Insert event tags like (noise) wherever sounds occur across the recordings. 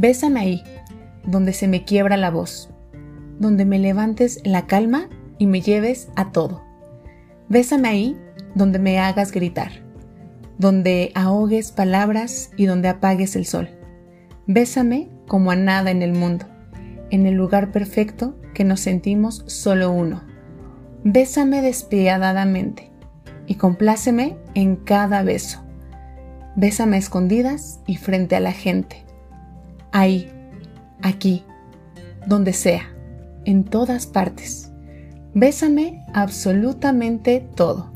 Bésame ahí, donde se me quiebra la voz, donde me levantes la calma y me lleves a todo. Bésame ahí, donde me hagas gritar, donde ahogues palabras y donde apagues el sol. Bésame como a nada en el mundo, en el lugar perfecto que nos sentimos solo uno. Bésame despiadadamente y compláceme en cada beso. Bésame escondidas y frente a la gente. Ahí, aquí, donde sea, en todas partes. Bésame absolutamente todo.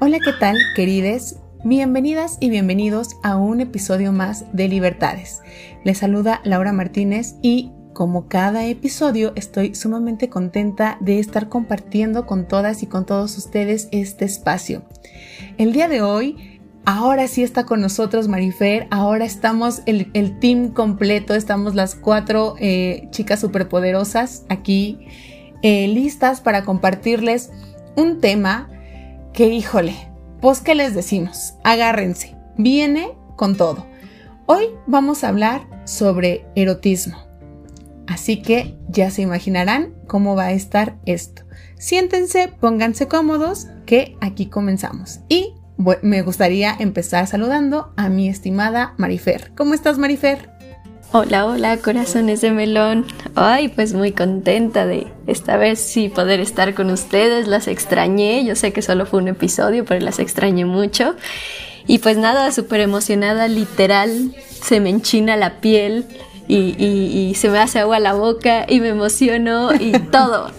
Hola, ¿qué tal, querides? Bienvenidas y bienvenidos a un episodio más de Libertades. Les saluda Laura Martínez y como cada episodio estoy sumamente contenta de estar compartiendo con todas y con todos ustedes este espacio. El día de hoy Ahora sí está con nosotros Marifer, ahora estamos el, team completo, estamos las cuatro eh, chicas superpoderosas aquí eh, listas para compartirles un tema que, híjole, pues qué les decimos, agárrense, viene con todo. Hoy vamos a hablar sobre erotismo. Así que ya se imaginarán cómo va a estar esto. Siéntense, pónganse cómodos, que aquí comenzamos. Y me gustaría empezar saludando a mi estimada Marifer. ¿Cómo estás, Marifer? Hola, hola, corazones de melón. Ay, pues muy contenta de esta vez sí poder estar con ustedes. Las extrañé. Yo sé que solo fue un episodio, pero las extrañé mucho. Y pues nada, súper emocionada, literal. Se me enchina la piel y, y se me hace agua la boca y me emociono y (laughs) todo.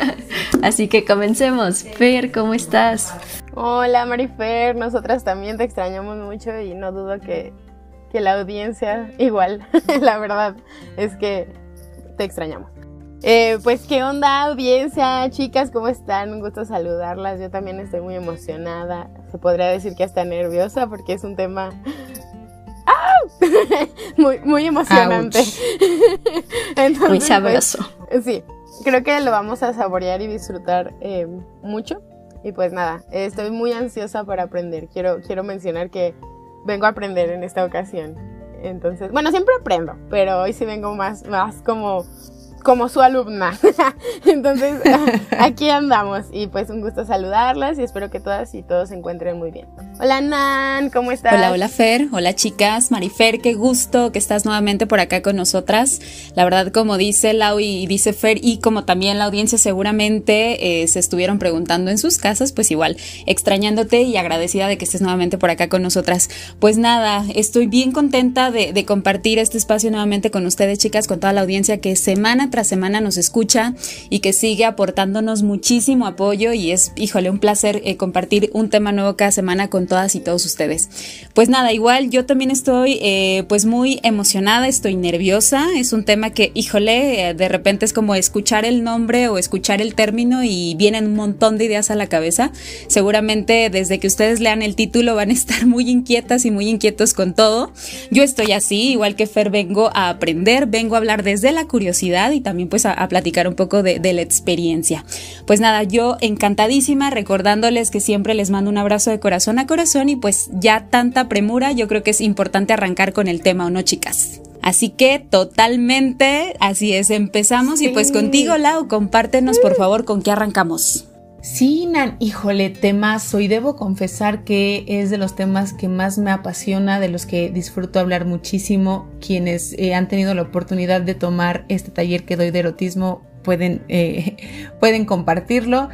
(laughs) Así que comencemos. Fer, ¿cómo estás? Hola Marifer, nosotras también te extrañamos mucho y no dudo que, la audiencia igual, (laughs) la verdad es que te extrañamos. Eh, pues qué onda audiencia, chicas, ¿cómo están? Un gusto saludarlas. Yo también estoy muy emocionada. Se podría decir que hasta nerviosa porque es un tema (laughs) muy, muy emocionante. (laughs) muy pues, sabroso. sí, creo que lo vamos a saborear y disfrutar eh, mucho. Y pues nada, estoy muy ansiosa para aprender. Quiero, quiero mencionar que vengo a aprender en esta ocasión. Entonces, bueno, siempre aprendo, pero hoy sí vengo más, más como como su alumna. (laughs) Entonces, aquí andamos y pues un gusto saludarlas y espero que todas y todos se encuentren muy bien. Hola Nan, ¿cómo estás? Hola, hola Fer, hola chicas, Marifer, qué gusto que estás nuevamente por acá con nosotras. La verdad, como dice Lau y dice Fer y como también la audiencia seguramente eh, se estuvieron preguntando en sus casas, pues igual, extrañándote y agradecida de que estés nuevamente por acá con nosotras. Pues nada, estoy bien contenta de, de compartir este espacio nuevamente con ustedes chicas, con toda la audiencia que semana tras semana nos escucha y que sigue aportándonos muchísimo apoyo y es, híjole, un placer eh, compartir un tema nuevo cada semana con todas y todos ustedes. Pues nada, igual yo también estoy eh, pues muy emocionada, estoy nerviosa, es un tema que, híjole, eh, de repente es como escuchar el nombre o escuchar el término y vienen un montón de ideas a la cabeza. Seguramente desde que ustedes lean el título van a estar muy inquietas y muy inquietos con todo. Yo estoy así, igual que Fer, vengo a aprender, vengo a hablar desde la curiosidad y también pues a, platicar un poco de, de, la experiencia. Pues nada, yo encantadísima recordándoles que siempre les mando un abrazo de corazón a corazón y pues ya tanta premura, yo creo que es importante arrancar con el tema, ¿o no chicas? Así que totalmente, así es, empezamos y pues contigo Lau, compártenos por favor con qué arrancamos. Sí, Nan, híjole, temazo. Y debo confesar que es de los temas que más me apasiona, de los que disfruto hablar muchísimo. Quienes eh, han tenido la oportunidad de tomar este taller que doy de erotismo pueden, eh, (laughs) pueden compartirlo.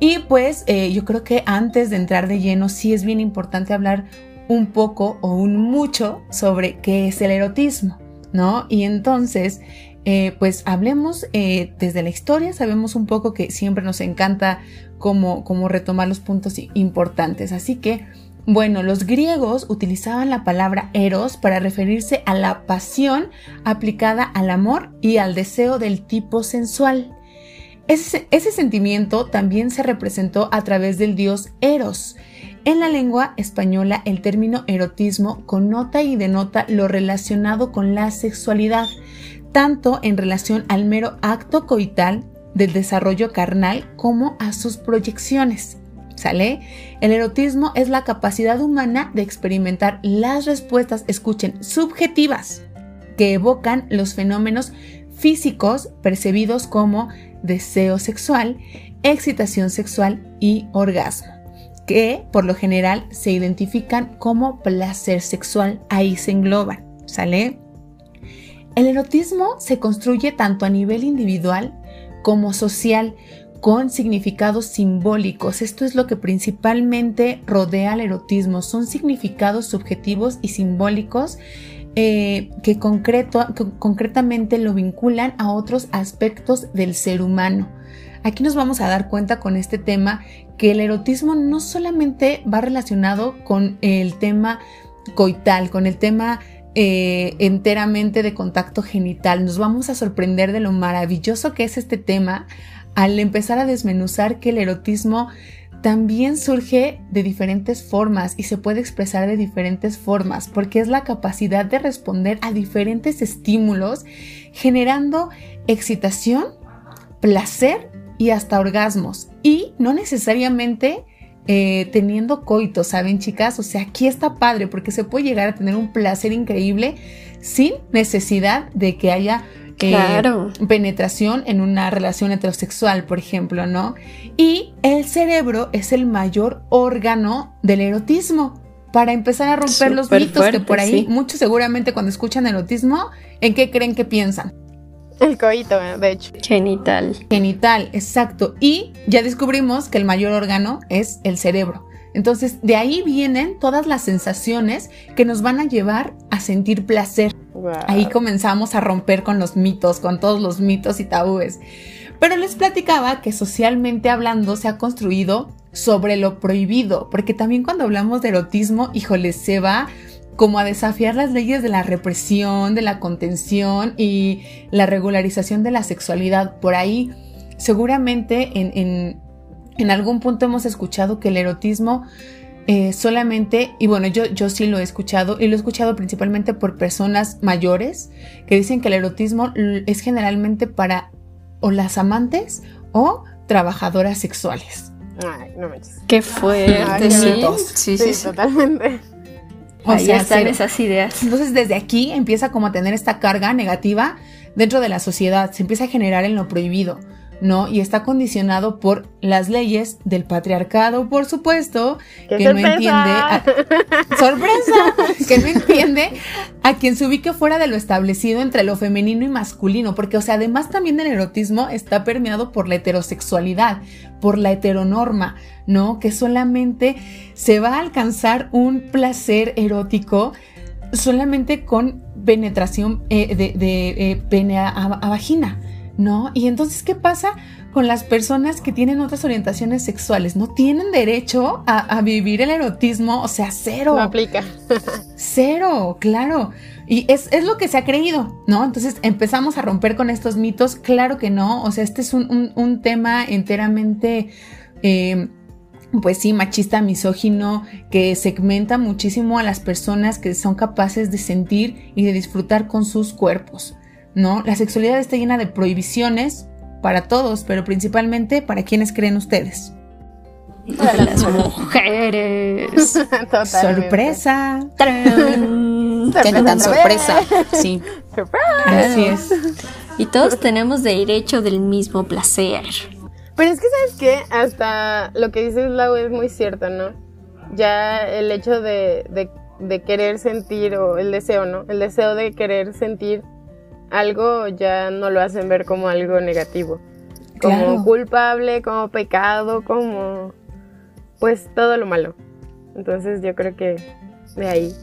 Y pues eh, yo creo que antes de entrar de lleno, sí es bien importante hablar un poco o un mucho sobre qué es el erotismo, ¿no? Y entonces, pues hablemos desde la historia, sabemos un poco que siempre nos encanta como, retomar los puntos importantes. Así que, bueno, los griegos utilizaban la palabra eros para referirse a la pasión aplicada al amor y al deseo del tipo sensual. Ese, ese, sentimiento también se representó a través del dios Eros. En la lengua española el término erotismo connota y denota lo relacionado con la sexualidad, tanto en relación al mero acto coital del desarrollo carnal como a sus proyecciones. ¿Sale? El erotismo es la capacidad humana de experimentar las respuestas, escuchen, subjetivas que evocan los fenómenos físicos percibidos como deseo sexual, excitación sexual y orgasmo, que por lo general se identifican como placer sexual, ahí se engloban, ¿sale? El erotismo se construye tanto a nivel individual como social, con significados simbólicos. Esto es lo que principalmente rodea al erotismo. Son significados subjetivos y simbólicos eh, que concretamente lo vinculan a otros aspectos del ser humano. Aquí nos vamos a dar cuenta con este tema que el erotismo no solamente va relacionado con el tema coital, con el tema eh, enteramente de contacto genital. Nos vamos a sorprender de lo maravilloso que es este tema al empezar a desmenuzar que el erotismo también surge de diferentes formas y se puede expresar de diferentes formas porque es la capacidad de responder a diferentes estímulos generando excitación, placer y hasta orgasmos y no necesariamente eh, teniendo coito, ¿saben chicas? O sea, aquí está padre porque se puede llegar a tener un placer increíble sin necesidad de que haya eh, penetración en una relación heterosexual, por ejemplo, ¿no? Y el cerebro es el mayor órgano del erotismo. Para empezar a romper los mitos que por ahí, muchos seguramente cuando escuchan erotismo, ¿en qué creen que piensan? El coito, de hecho. Genital. Genital, exacto. Y ya descubrimos que el mayor órgano es el cerebro. Entonces, de ahí vienen todas las sensaciones que nos van a llevar a sentir placer. Ahí comenzamos a romper con los mitos, con todos los mitos y tabúes. Pero les platicaba que socialmente hablando se ha construido sobre lo prohibido, porque también cuando hablamos de erotismo, híjole, se va como a desafiar las leyes de la represión, de la contención y la regularización de la sexualidad. Por ahí, seguramente en, algún punto hemos escuchado que el erotismo eh, solamente, y bueno, yo, yo sí lo he escuchado, y lo he escuchado principalmente por personas mayores que dicen que el erotismo es generalmente para o las amantes o trabajadoras sexuales. Ay, no me Qué fuerte, sí, sí, sí, totalmente. Ahí están esas ideas. Entonces desde aquí empieza como a tener esta carga negativa dentro de la sociedad, se empieza a generar en lo prohibido. ¿No? Y está condicionado por las leyes del patriarcado, por supuesto, que no entiende, a, (laughs) sorpresa, que no entiende a quien se ubique fuera de lo establecido entre lo femenino y masculino, porque, o sea, además también el erotismo está permeado por la heterosexualidad, por la heteronorma, ¿no? Que solamente se va a alcanzar un placer erótico solamente con penetración eh, de, eh, pene a vagina. ¿No? Y entonces, ¿qué pasa con las personas que tienen otras orientaciones sexuales? No tienen derecho a, vivir el erotismo, o sea, cero. No aplica. (laughs) cero, claro. Y es, lo que se ha creído, ¿no? Entonces empezamos a romper con estos mitos. Claro que no, o sea, este es un, tema enteramente... Eh, pues sí, machista, misógino, que segmenta muchísimo a las personas que son capaces de sentir y de disfrutar con sus cuerpos. ¿No? La sexualidad está llena de prohibiciones para todos, pero principalmente para quienes creen ustedes. Para las (laughs) mujeres. Sorpresa. ¿Qué tan sorpresa? Sí. Así es. Y todos tenemos derecho del mismo placer. Pero es que, ¿sabes qué? Hasta lo que dices, Lau, es muy cierto, ¿no? Ya el hecho de, de, de querer sentir, o el deseo, ¿no? El deseo de querer sentir algo ya no lo hacen ver como algo negativo, como culpable, como pecado, como pues todo lo malo. Entonces yo creo que de ahí,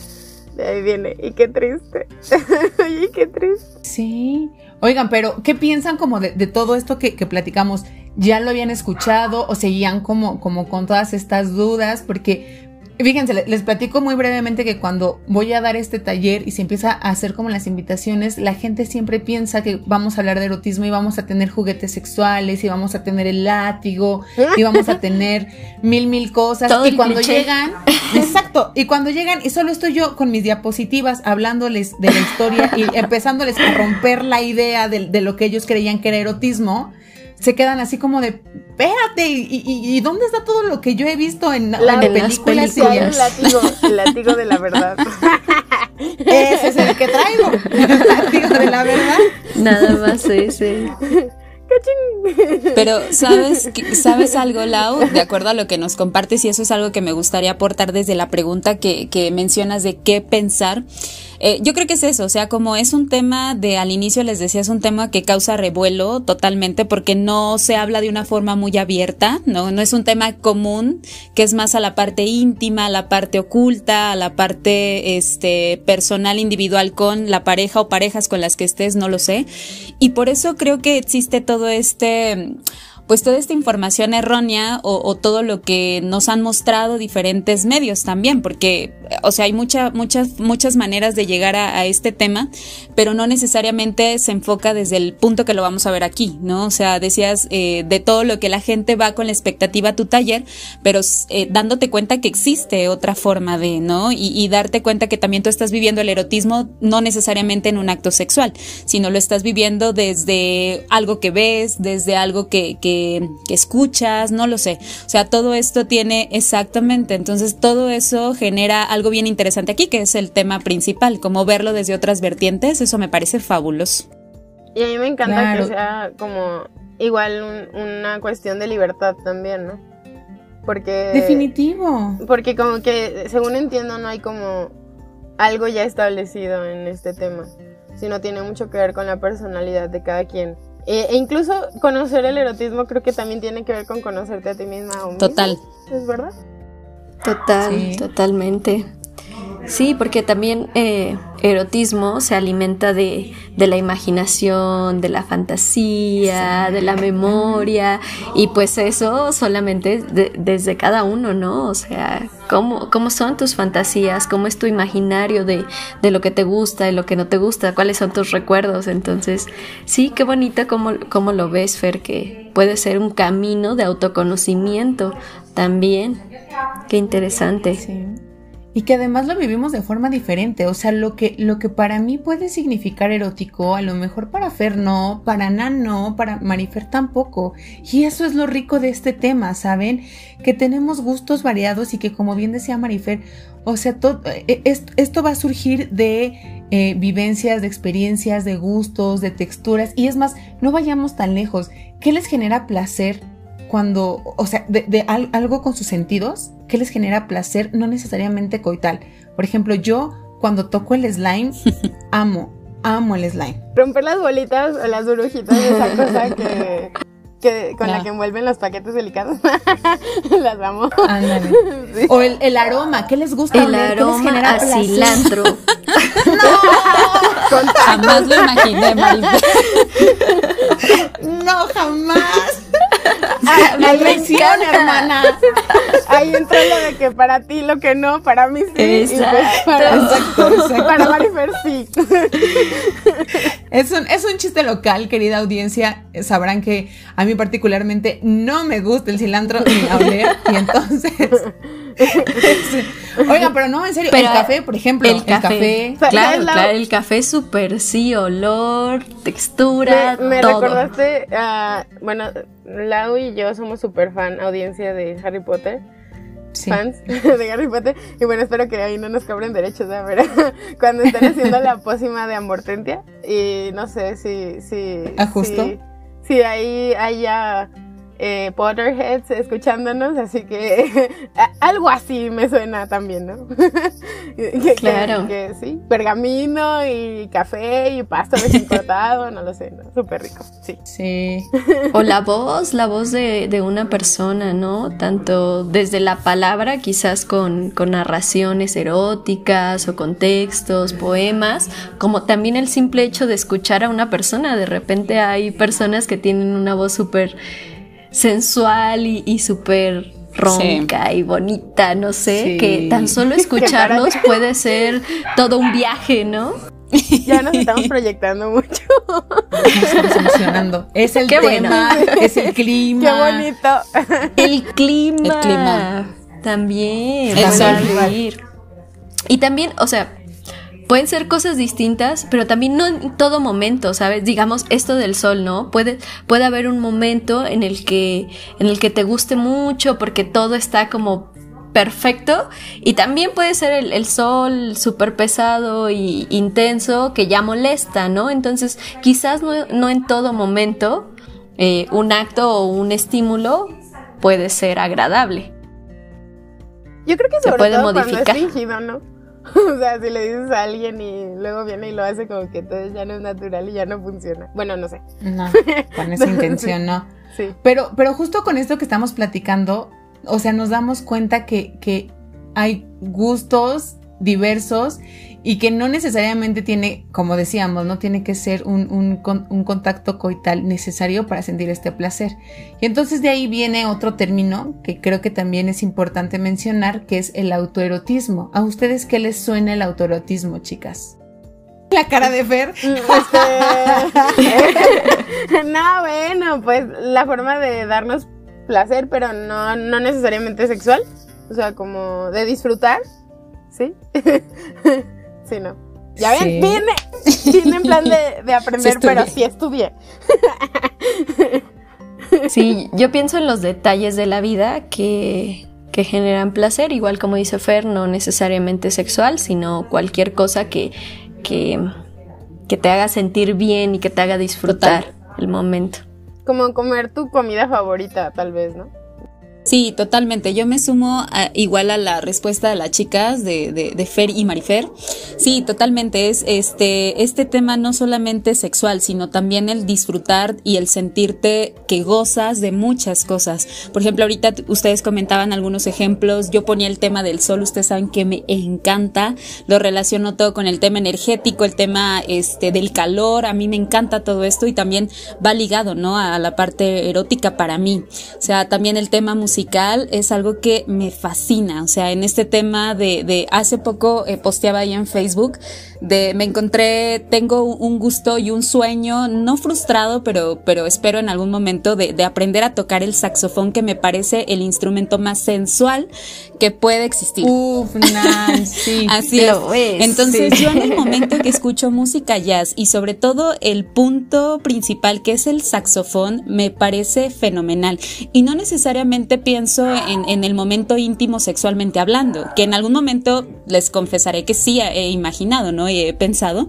(laughs) de ahí viene. Y qué triste, (laughs) y qué triste. Sí. Oigan, pero ¿qué piensan como de, todo esto que, que, platicamos? ¿Ya lo habían escuchado o seguían como, como con todas estas dudas? Porque Fíjense, les platico muy brevemente que cuando voy a dar este taller y se empieza a hacer como las invitaciones, la gente siempre piensa que vamos a hablar de erotismo y vamos a tener juguetes sexuales y vamos a tener el látigo y vamos a tener mil, mil cosas. y cuando llegan, exacto, y cuando llegan, y solo estoy yo con mis diapositivas hablándoles de la historia y empezándoles a romper la idea de, de lo que ellos creían que era erotismo se quedan así como de, espérate, ¿y, dónde está todo lo que yo he visto en, la, películas? el látigo, el látigo de la verdad. (laughs) Ese es el que traigo. (laughs) Digo, de la verdad. Nada más ese. Pero sabes, sabes algo, Lau, de acuerdo a lo que nos compartes, y eso es algo que me gustaría aportar desde la pregunta que, que mencionas de qué pensar. Eh, yo creo que es eso, o sea, como es un tema de, al inicio les decía, es un tema que causa revuelo totalmente porque no se habla de una forma muy abierta, ¿no? No es un tema común, que es más a la parte íntima, a la parte oculta, a la parte este, personal, individual con la pareja o parejas con las que estés, no lo sé. Y por eso creo que existe todo este pues toda esta información errónea o, todo lo que nos han mostrado diferentes medios también, porque, o sea, hay mucha, muchas, muchas maneras de llegar a, este tema, pero no necesariamente se enfoca desde el punto que lo vamos a ver aquí, ¿no? O sea, decías eh, de todo lo que la gente va con la expectativa a tu taller, pero eh, dándote cuenta que existe otra forma de, ¿no? Y, darte cuenta que también tú estás viviendo el erotismo no necesariamente en un acto sexual, sino lo estás viviendo desde algo que ves, desde algo que que, escuchas, no lo sé. O sea, todo esto tiene exactamente, entonces todo eso genera algo bien interesante aquí, que es el tema principal, como verlo desde otras vertientes, eso me parece fabuloso. Y a mí me encanta que sea como igual una cuestión de libertad también, ¿no? Porque... Definitivo. Porque como que, según entiendo, no hay como algo ya establecido en este tema, sino tiene mucho que ver con la personalidad de cada quien. E, e incluso conocer el erotismo creo que también tiene que ver con conocerte a ti misma. Total. ¿Es verdad? Total, totalmente. Sí, porque también eh, erotismo se alimenta de, de, la imaginación, de la fantasía, de la memoria, y pues eso solamente desde cada uno, ¿no? O sea, ¿cómo, ¿cómo son tus fantasías? ¿Cómo es tu imaginario de, de lo que te gusta, de lo que no te gusta? ¿Cuáles son tus recuerdos? Entonces, sí, qué bonita cómo, cómo lo ves, Fer, que puede ser un camino de autoconocimiento también. Qué interesante. Sí y que además lo vivimos de forma diferente. O sea, lo que, lo que para mí puede significar erótico, a lo mejor para Fer no, para Nan no, para Marifer tampoco. Y eso es lo rico de este tema, ¿saben? Que tenemos gustos variados y que como bien decía Marifer, o sea, todo, eh, esto, va a surgir de eh, vivencias, de experiencias, de gustos, de texturas. Y es más, no vayamos tan lejos. ¿Qué les genera placer cuando, o sea, de, algo con sus sentidos que les genera placer, no necesariamente coital. Por ejemplo, yo cuando toco el slime, (laughs) amo, amo el slime. Romper las bolitas o las burbujitas de esa cosa que, (laughs) con la que envuelven los paquetes delicados. (laughs) las amo. Ándale. O el, aroma, ¿qué les gusta? El aroma les genera a cilantro. no, jamás lo imaginé, No, jamás. Ah, (laughs) la lección, hermana. Ahí entra lo de que para ti lo que no, para mí sí. Pues para, para Marifer sí. Es un, es un chiste local, querida audiencia. Sabrán que a mí particularmente no me gusta el cilantro ni la oler. Y entonces Oiga, pero no, en serio, el café, por ejemplo, el, café. Claro, claro, el café súper sí, olor, textura, Me, recordaste, bueno, Lau y yo somos súper fan, audiencia de Harry Potter. fans (laughs) de Harry Potter. Y bueno, espero que ahí no nos cobren derechos, ¿no? pero (laughs) cuando están haciendo la pócima de Amortentia, y no sé si. si ¿A ¿Ah, justo? Si, si ahí haya eh, Potterheads escuchándonos, así que (laughs) algo así me suena también, ¿no? (laughs) claro. Que, sí, pergamino y café y pasto desimportado, no lo sé, ¿no? súper rico, sí. Sí. O la voz, la voz de, de, una persona, ¿no? Tanto desde la palabra, quizás con, con narraciones eróticas o con textos, poemas, como también el simple hecho de escuchar a una persona. De repente hay personas que tienen una voz súper sensual y, súper ronca y bonita, no sé, que tan solo (laughs) escucharlos puede ser todo un viaje, ¿no? Ya nos estamos proyectando mucho. estamos emocionando. Es el tema, es el clima. Qué bonito. El clima. El clima. También. Y también, o sea, pueden ser cosas distintas, pero también no en todo momento, ¿sabes? Digamos esto del sol, ¿no? Puede, puede haber un momento en el que, en el que te guste mucho porque todo está como perfecto. Y también puede ser el, sol súper pesado y intenso que ya molesta, ¿no? Entonces, quizás no, en todo momento eh, un acto o un estímulo puede ser agradable. Yo creo que sobre se puede todo modificar. Cuando es fingido, ¿no? (laughs) o sea, si le dices a alguien y luego viene y lo hace como que entonces ya no es natural y ya no funciona. Bueno, no sé. No, (laughs) con esa intención no. Sí. Pero, pero justo con esto que estamos platicando, o sea, nos damos cuenta que, que hay gustos diversos y que no necesariamente tiene, como decíamos, no tiene que ser un, un, contacto coital necesario para sentir este placer. Y entonces de ahí viene otro término que creo que también es importante mencionar, que es el autoerotismo. ¿A ustedes qué les suena el autoerotismo, chicas? La cara de Fer. (laughs) Este, (laughs) no, bueno, pues la forma de darnos placer, pero no, no necesariamente sexual. O sea, como de disfrutar. ¿Sí? (laughs) Sí, no. Ya ven, tiene, tiene (laughs) en plan de, aprender, pero sí estudié. (laughs) Sí, yo pienso en los detalles de la vida que, que generan placer, igual como dice Fer, no necesariamente sexual, sino cualquier cosa que, que, que te haga sentir bien y que te haga disfrutar el momento. Como comer tu comida favorita, tal vez, ¿no? Sí, totalmente. Yo me sumo igual a la respuesta de las chicas de, de, Fer y Marifer. Sí, totalmente. Es este, este tema no solamente sexual, sino también el disfrutar y el sentirte que gozas de muchas cosas. Por ejemplo, ahorita ustedes comentaban algunos ejemplos. Yo ponía el tema del sol. Ustedes saben que me encanta. Lo relaciono todo con el tema energético, el tema este, del calor. A mí me encanta todo esto y también va ligado, ¿no? A la parte erótica para mí. O sea, también el tema musical musical es algo que me fascina. O sea, en este tema de, de hace poco eh, posteaba ahí en Facebook de me encontré, tengo un gusto y un sueño, no frustrado, pero, pero espero en algún momento de, de aprender a tocar el saxofón, que me parece el instrumento más sensual que puede existir. Uf, nice, (laughs) sí. Así es. Entonces, yo en el momento que escucho música jazz y sobre todo el punto principal que es el saxofón, me parece fenomenal. Y no necesariamente pienso en, en el momento íntimo sexualmente hablando, que en algún momento les confesaré que sí he imaginado, ¿no? He pensado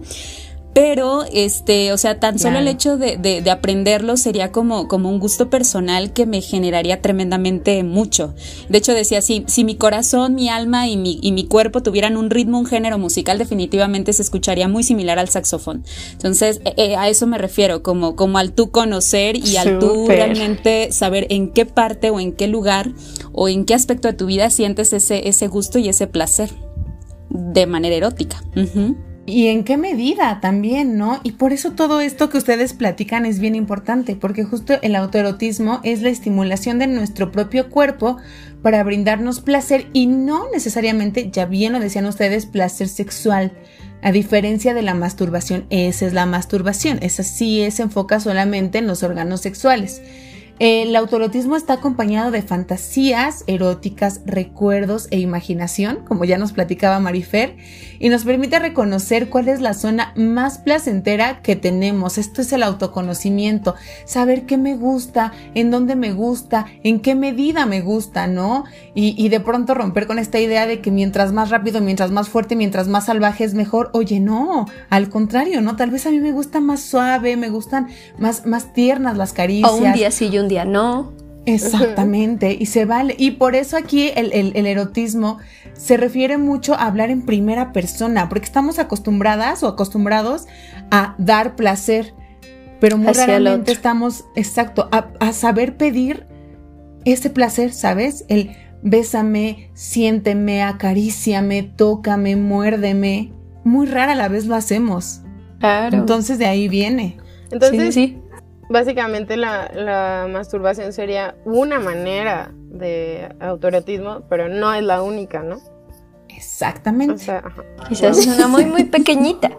pero, este, o sea, tan solo el hecho de, de, aprenderlo sería como, como un gusto personal que me generaría tremendamente mucho. De hecho, decía, si, si mi corazón, mi alma y mi, y mi cuerpo tuvieran un ritmo, un género musical, definitivamente se escucharía muy similar al saxofón. Entonces, eh, eh, a eso me refiero, como, como al tú conocer y al tú realmente saber en qué parte o en qué lugar o en qué aspecto de tu vida sientes ese, ese gusto y ese placer de manera erótica. Y en qué medida también, ¿no? Y por eso todo esto que ustedes platican es bien importante, porque justo el autoerotismo es la estimulación de nuestro propio cuerpo para brindarnos placer y no necesariamente, ya bien lo decían ustedes, placer sexual. A diferencia de la masturbación, esa es la masturbación, esa sí se enfoca solamente en los órganos sexuales. El autorotismo está acompañado de fantasías eróticas, recuerdos e imaginación, como ya nos platicaba Marifer, y nos permite reconocer cuál es la zona más placentera que tenemos. Esto es el autoconocimiento, saber qué me gusta, en dónde me gusta, en qué medida me gusta, ¿no? Y, de pronto romper con esta idea de que mientras más rápido, mientras más fuerte, mientras más salvaje es mejor. Oye, no, al contrario, ¿no? Tal vez a mí me gusta más suave, me gustan más, más tiernas las caricias. O un día sí y un día no. Exactamente, y se vale. Y por eso aquí el, erotismo se refiere mucho a hablar en primera persona, porque estamos acostumbradas o acostumbrados a dar placer, pero muy raramente estamos, exacto, a, a, saber pedir ese placer, ¿sabes? El bésame, siénteme, acaríciame, tócame, muérdeme. Muy rara a la vez lo hacemos. Claro. Entonces de ahí viene. Entonces, sí básicamente la, masturbación sería una manera de autoerotismo, pero no es la única, ¿no? Exactamente. Quizás es una muy, muy pequeñita.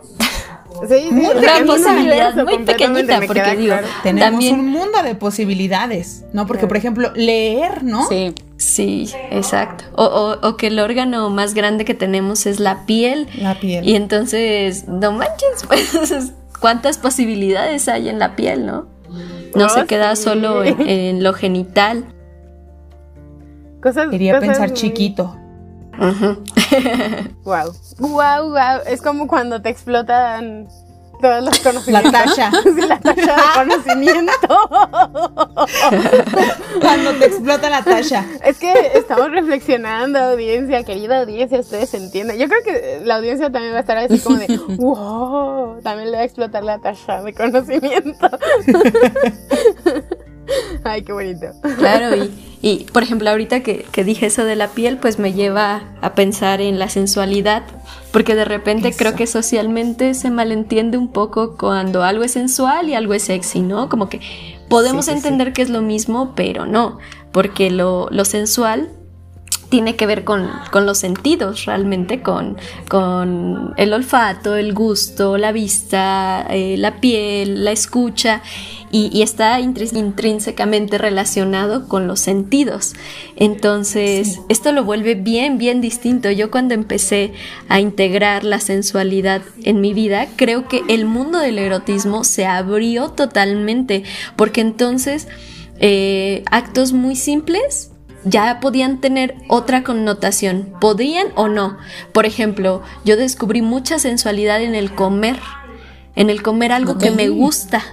Sí, sí, una posibilidad muy pequeñita, porque digo, tenemos un mundo de posibilidades, ¿no? Porque, por ejemplo, leer, ¿no? Sí. Sí, exacto. O, o, que el órgano más grande que tenemos es la piel. La piel. Y entonces, no manches, (laughs) pues, cuántas posibilidades hay en la piel, ¿no? No se queda solo (laughs) en, lo genital. Quería pensar chiquito. wow. Wow, wow. Es como cuando te explotan todos los conocimientos. La. (laughs) Sí, la tacha de conocimiento. (laughs) Cuando te explota la tacha. Es que estamos reflexionando, audiencia, querida audiencia, ustedes entienden. Yo creo que la audiencia también va a estar así como de, (laughs) wow, también le va a explotar la tacha de conocimiento. (laughs) Ay, qué bonito. Claro, y, (laughs) y por ejemplo, ahorita que, que, dije eso de la piel, pues me lleva a pensar en la sensualidad, porque de repente eso. creo que socialmente se malentiende un poco cuando algo es sensual y algo es sexy, ¿no? Como que podemos sí, sí, entender sí. que es lo mismo, pero no, porque lo, lo sensual tiene que ver con, con los sentidos realmente, con, con, el olfato, el gusto, la vista, eh, la piel, la escucha y, y, está intrínsecamente relacionado con los sentidos. Entonces, sí. esto lo vuelve bien, bien distinto. Yo cuando empecé a integrar la sensualidad en mi vida, creo que el mundo del erotismo se abrió totalmente, porque entonces eh, actos muy simples ya podían tener otra connotación, podían o no. Por ejemplo, yo descubrí mucha sensualidad en el comer, en el comer algo okay. que me gusta.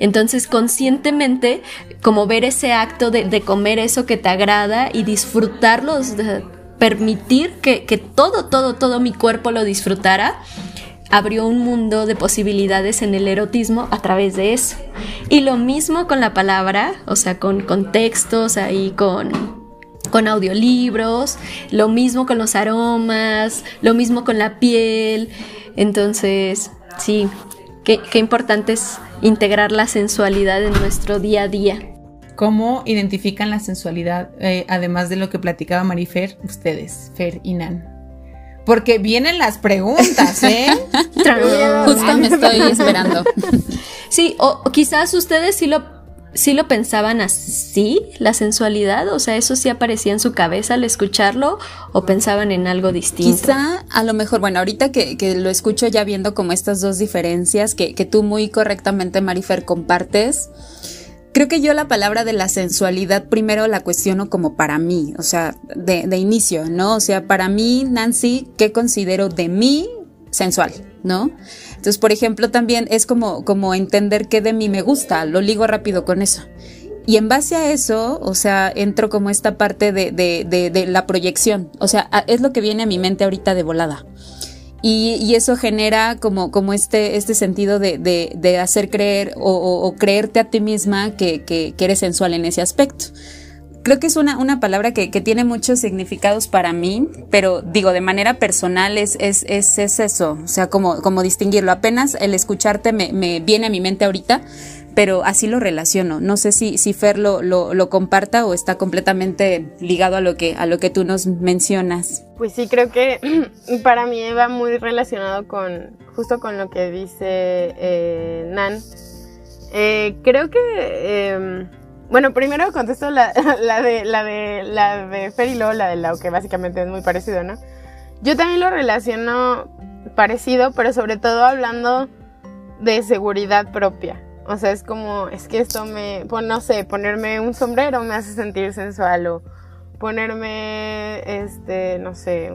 Entonces, conscientemente, como ver ese acto de, de comer eso que te agrada y disfrutarlo, permitir que, que todo, todo, todo mi cuerpo lo disfrutara, abrió un mundo de posibilidades en el erotismo a través de eso. Y lo mismo con la palabra, o sea, con, con textos ahí, con con audiolibros, lo mismo con los aromas, lo mismo con la piel. Entonces, sí, qué, qué importante es integrar la sensualidad en nuestro día a día. ¿Cómo identifican la sensualidad, eh, además de lo que platicaba Marifer, ustedes, Fer y Nan? Porque vienen las preguntas, ¿eh? (laughs) Justo me (laughs) estoy esperando. Sí, o, o quizás ustedes sí lo sí lo pensaban así, la sensualidad? O sea, ¿eso sí aparecía en su cabeza al escucharlo o pensaban en algo distinto? Quizá, a lo mejor, bueno, ahorita que, que lo escucho ya viendo como estas dos diferencias que, que tú muy correctamente, Marifer, compartes, creo que yo la palabra de la sensualidad primero la cuestiono como para mí, o sea, de, de inicio, ¿no? O sea, para mí, Nancy, ¿qué considero de mí sensual, ¿no? Entonces, por ejemplo, también es como, como entender qué de mí me gusta, lo ligo rápido con eso. Y en base a eso, o sea, entro como esta parte de, de, la proyección, o sea, es lo que viene a mi mente ahorita de volada. Y, y, eso genera como, como este, este sentido de, de, de hacer creer o, o, o, creerte a ti misma que, que, que eres sensual en ese aspecto creo que es una, una palabra que, que, tiene muchos significados para mí, pero digo, de manera personal es, es, es, es eso, o sea, como, como distinguirlo. Apenas el escucharte me, me, viene a mi mente ahorita, pero así lo relaciono. No sé si, si Fer lo, lo, comparta o está completamente ligado a lo, que, a lo que tú nos mencionas. Pues sí, creo que (clears throat) para mí va muy relacionado con justo con lo que dice eh, Nan. Eh, creo que... Eh, bueno, primero contesto la, (laughs) la, de la de la de Fer y luego la de Lau, que básicamente es muy parecido, ¿no? Yo también lo relaciono parecido, pero sobre todo hablando de seguridad propia. O sea, es como, es que esto me, pues no sé, ponerme un sombrero me hace sentir sensual o ponerme, este, no sé,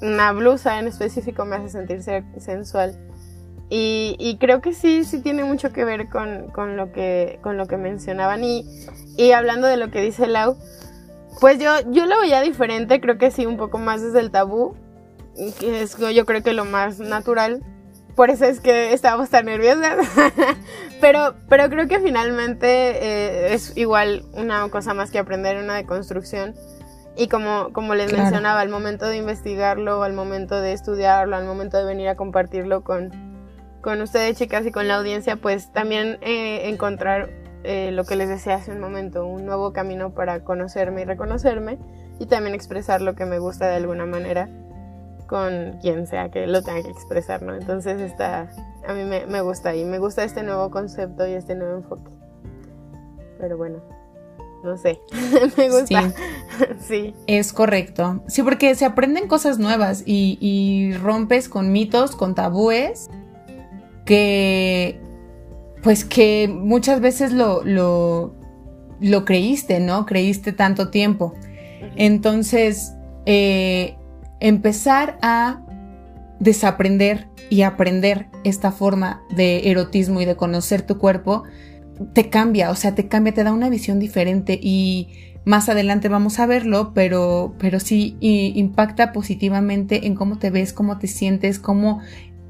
una blusa en específico me hace sentir sensual. Y, y, creo que sí, sí tiene mucho que ver con, con, lo, que, con lo que mencionaban. Y, y hablando de lo que dice Lau, pues yo, yo lo veía diferente, creo que sí, un poco más desde el tabú, que es yo creo que lo más natural. Por eso es que estábamos tan nerviosas. (laughs) pero, pero creo que finalmente eh, es igual una cosa más que aprender, una deconstrucción. Y como, como les claro. mencionaba, al momento de investigarlo, al momento de estudiarlo, al momento de venir a compartirlo con, con ustedes chicas y con la audiencia, pues también eh, encontrar eh, lo que les decía hace un momento, un nuevo camino para conocerme y reconocerme y también expresar lo que me gusta de alguna manera con quien sea que lo tenga que expresar, ¿no? Entonces está, a mí me, me gusta y me gusta este nuevo concepto y este nuevo enfoque. Pero bueno, no sé, (laughs) me gusta. Sí. (laughs) sí. Es correcto. Sí, porque se aprenden cosas nuevas y, y rompes con mitos, con tabúes que pues que muchas veces lo, lo, lo creíste, ¿no? Creíste tanto tiempo. Entonces, eh, empezar a desaprender y aprender esta forma de erotismo y de conocer tu cuerpo, te cambia, o sea, te cambia, te da una visión diferente y más adelante vamos a verlo, pero, pero sí impacta positivamente en cómo te ves, cómo te sientes, cómo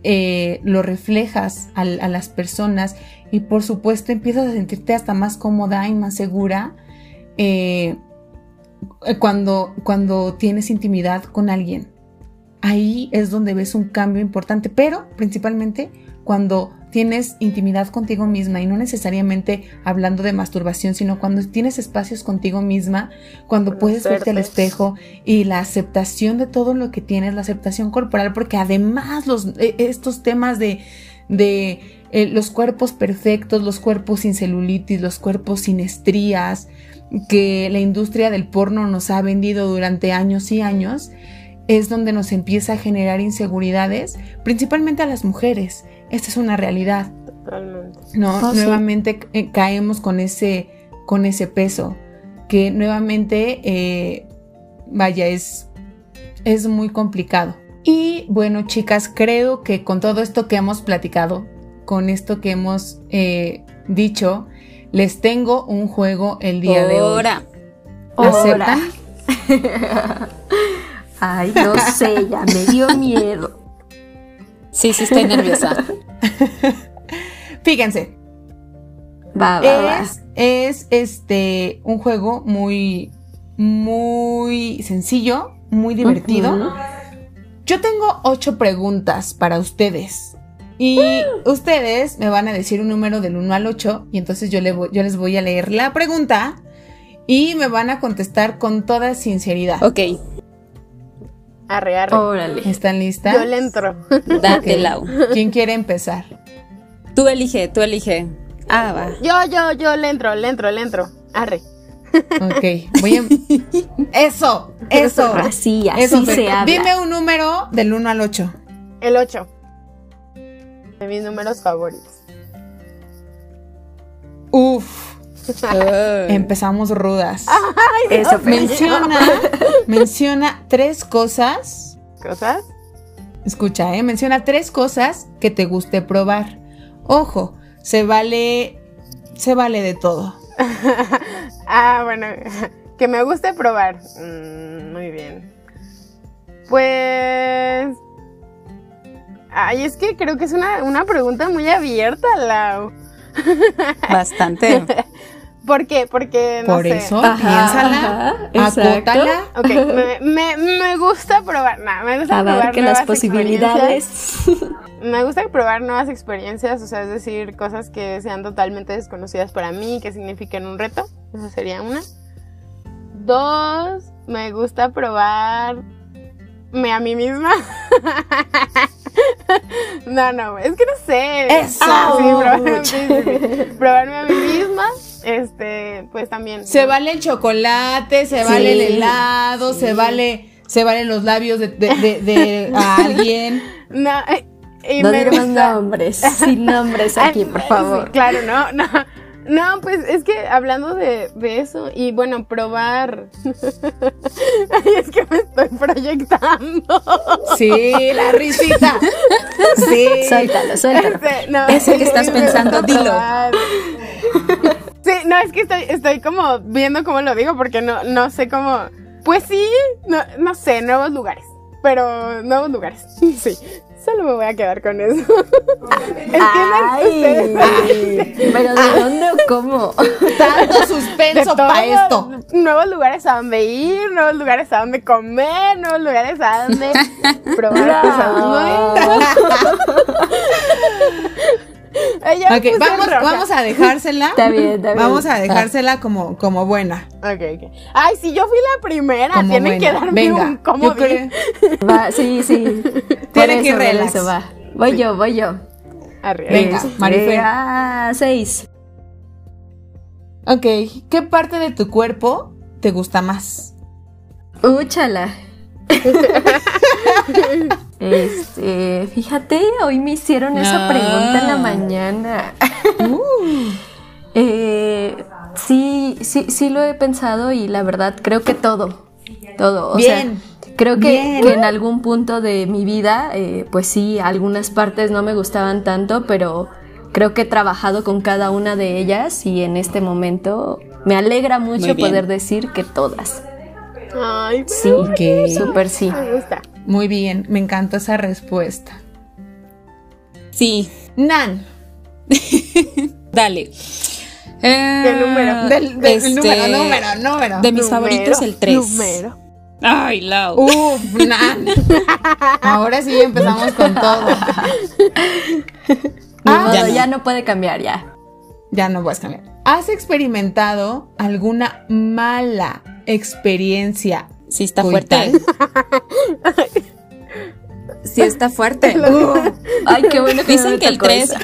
eh, lo reflejas a, las personas y por supuesto empiezas a sentirte hasta más cómoda y más segura eh, cuando, cuando tienes intimidad con alguien. Ahí es donde ves un cambio importante, pero principalmente cuando tienes intimidad contigo misma y no necesariamente hablando de masturbación, sino cuando tienes espacios contigo misma, cuando puedes verte al espejo y la aceptación de todo lo que tienes, la aceptación corporal, porque además los, e, estos temas de, de eh, los cuerpos perfectos, los cuerpos sin celulitis, los cuerpos sin estrías, que la industria del porno nos ha vendido durante años y años, es donde nos empieza a generar inseguridades, principalmente a las mujeres. Esta es una realidad. Totalmente. No, oh, nuevamente eh, caemos con ese, con ese peso, que nuevamente, eh, vaya, es, es muy complicado. Y bueno, chicas, creo que con todo esto que hemos platicado, con esto que hemos eh, dicho, les tengo un juego el día de hoy. ¿Aceptan? (laughs) Ay, no sé, ya me dio miedo. Sí, sí, estoy nerviosa. (laughs) Fíjense. Va, va, es, es este un juego muy, muy sencillo, muy divertido. Yo tengo ocho preguntas para ustedes. Y ustedes me van a decir un número del 1 al 8 y entonces yo, yo les voy a leer la pregunta y me van a contestar con toda sinceridad. Ok. Arre, arre. Órale. ¿Están listas? Yo le entro. Date, Lau. ¿Quién quiere empezar? Tú elige, tú elige. Ah, va. Yo, yo, yo le entro, le entro, le entro. Arre. Ok, voy a... (laughs) Eso, eso. Así, así se habla. Dime un número del 1 al 8. El 8. De mis números favoritos. Uf. (laughs) Empezamos rudas. (laughs) Eso menciona, (laughs) menciona tres cosas. ¿Cosas? Escucha, ¿eh? Menciona tres cosas que te guste probar. Ojo, se vale. Se vale de todo. ah, bueno. Que me guste probar. Mm, muy bien. Pues. Ay, es que creo que es una, una pregunta muy abierta, Lau. Bastante. ¿Por qué? Porque no Por eso, piénsala, acótala. Ok, me, me, gusta probar, no, me gusta probar las posibilidades. me gusta probar nuevas experiencias, o sea, es decir, cosas que sean totalmente desconocidas para mí, que signifiquen un reto. Esa sería una. Dos, me gusta probarme a mí misma. (laughs) no, no, es que no sé. Eso. Ah, probarme, a mí misma. Este, pues también. Se vale el chocolate, se vale el helado, se vale, se valen los labios de, de, (laughs) alguien. No, y no me nombres, sin nombres aquí, por (laughs) favor. claro, no, no. No, pues es que hablando de, eso y bueno, probar. (laughs) es que me estoy proyectando. Sí, la risita. Sí. Suéltalo, suéltalo. Este, Eso que estás pensando, dilo. Sí, no, es que estoy, estoy como viendo cómo lo digo porque no, no sé cómo. Pues sí, no, no sé, nuevos lugares. Pero nuevos lugares. (laughs) Sí. Solo me voy a quedar con eso. (laughs) Ay, pero ¿de dónde o cómo? (laughs) Tanto suspenso para esto. Nuevos lugares a donde ir, nuevos lugares a donde comer, nuevos lugares a donde probar (laughs) cosas (laughs) okay, vamos, vamos a dejársela. Está bien, está bien. Vamos a dejársela como, como buena. Ok, ok. Ay, si yo fui la primera, tienen que darme Venga, un como (laughs) Va, sí, sí. Tienen que relax. va. Voy yo, voy yo. Arriba. Venga, Marifer. Ah, seis. Ok, ¿qué parte de tu cuerpo te gusta más? Úchala. (laughs) Este, fíjate, hoy me hicieron esa pregunta en la mañana. (laughs) Uh. Eh, sí, sí, sí lo he pensado y la verdad creo que todo, todo. O Bien. Sea, Creo que, que, en algún punto de mi vida, eh, pues sí, algunas partes no me gustaban tanto, pero creo que he trabajado con cada una de ellas y en este momento me alegra mucho poder decir que todas. Ay, sí, súper sí. Me gusta. Muy bien, me encantó esa respuesta. Sí. Nan. (laughs) Dale. ¿Qué número? Del, del este, número, número, número. De mis Número, favoritos, el 3. Número. Ay, Lau. Uf, Nan. (laughs) Ahora sí empezamos con todo. (laughs) Ah, ya ya, no. no. puede cambiar ya. Ya no puedes cambiar. ¿Has experimentado alguna mala experiencia? Sí está coital? fuerte. (laughs) Sí está fuerte. Ay, qué bueno que Dicen no que el tocó 3, esa.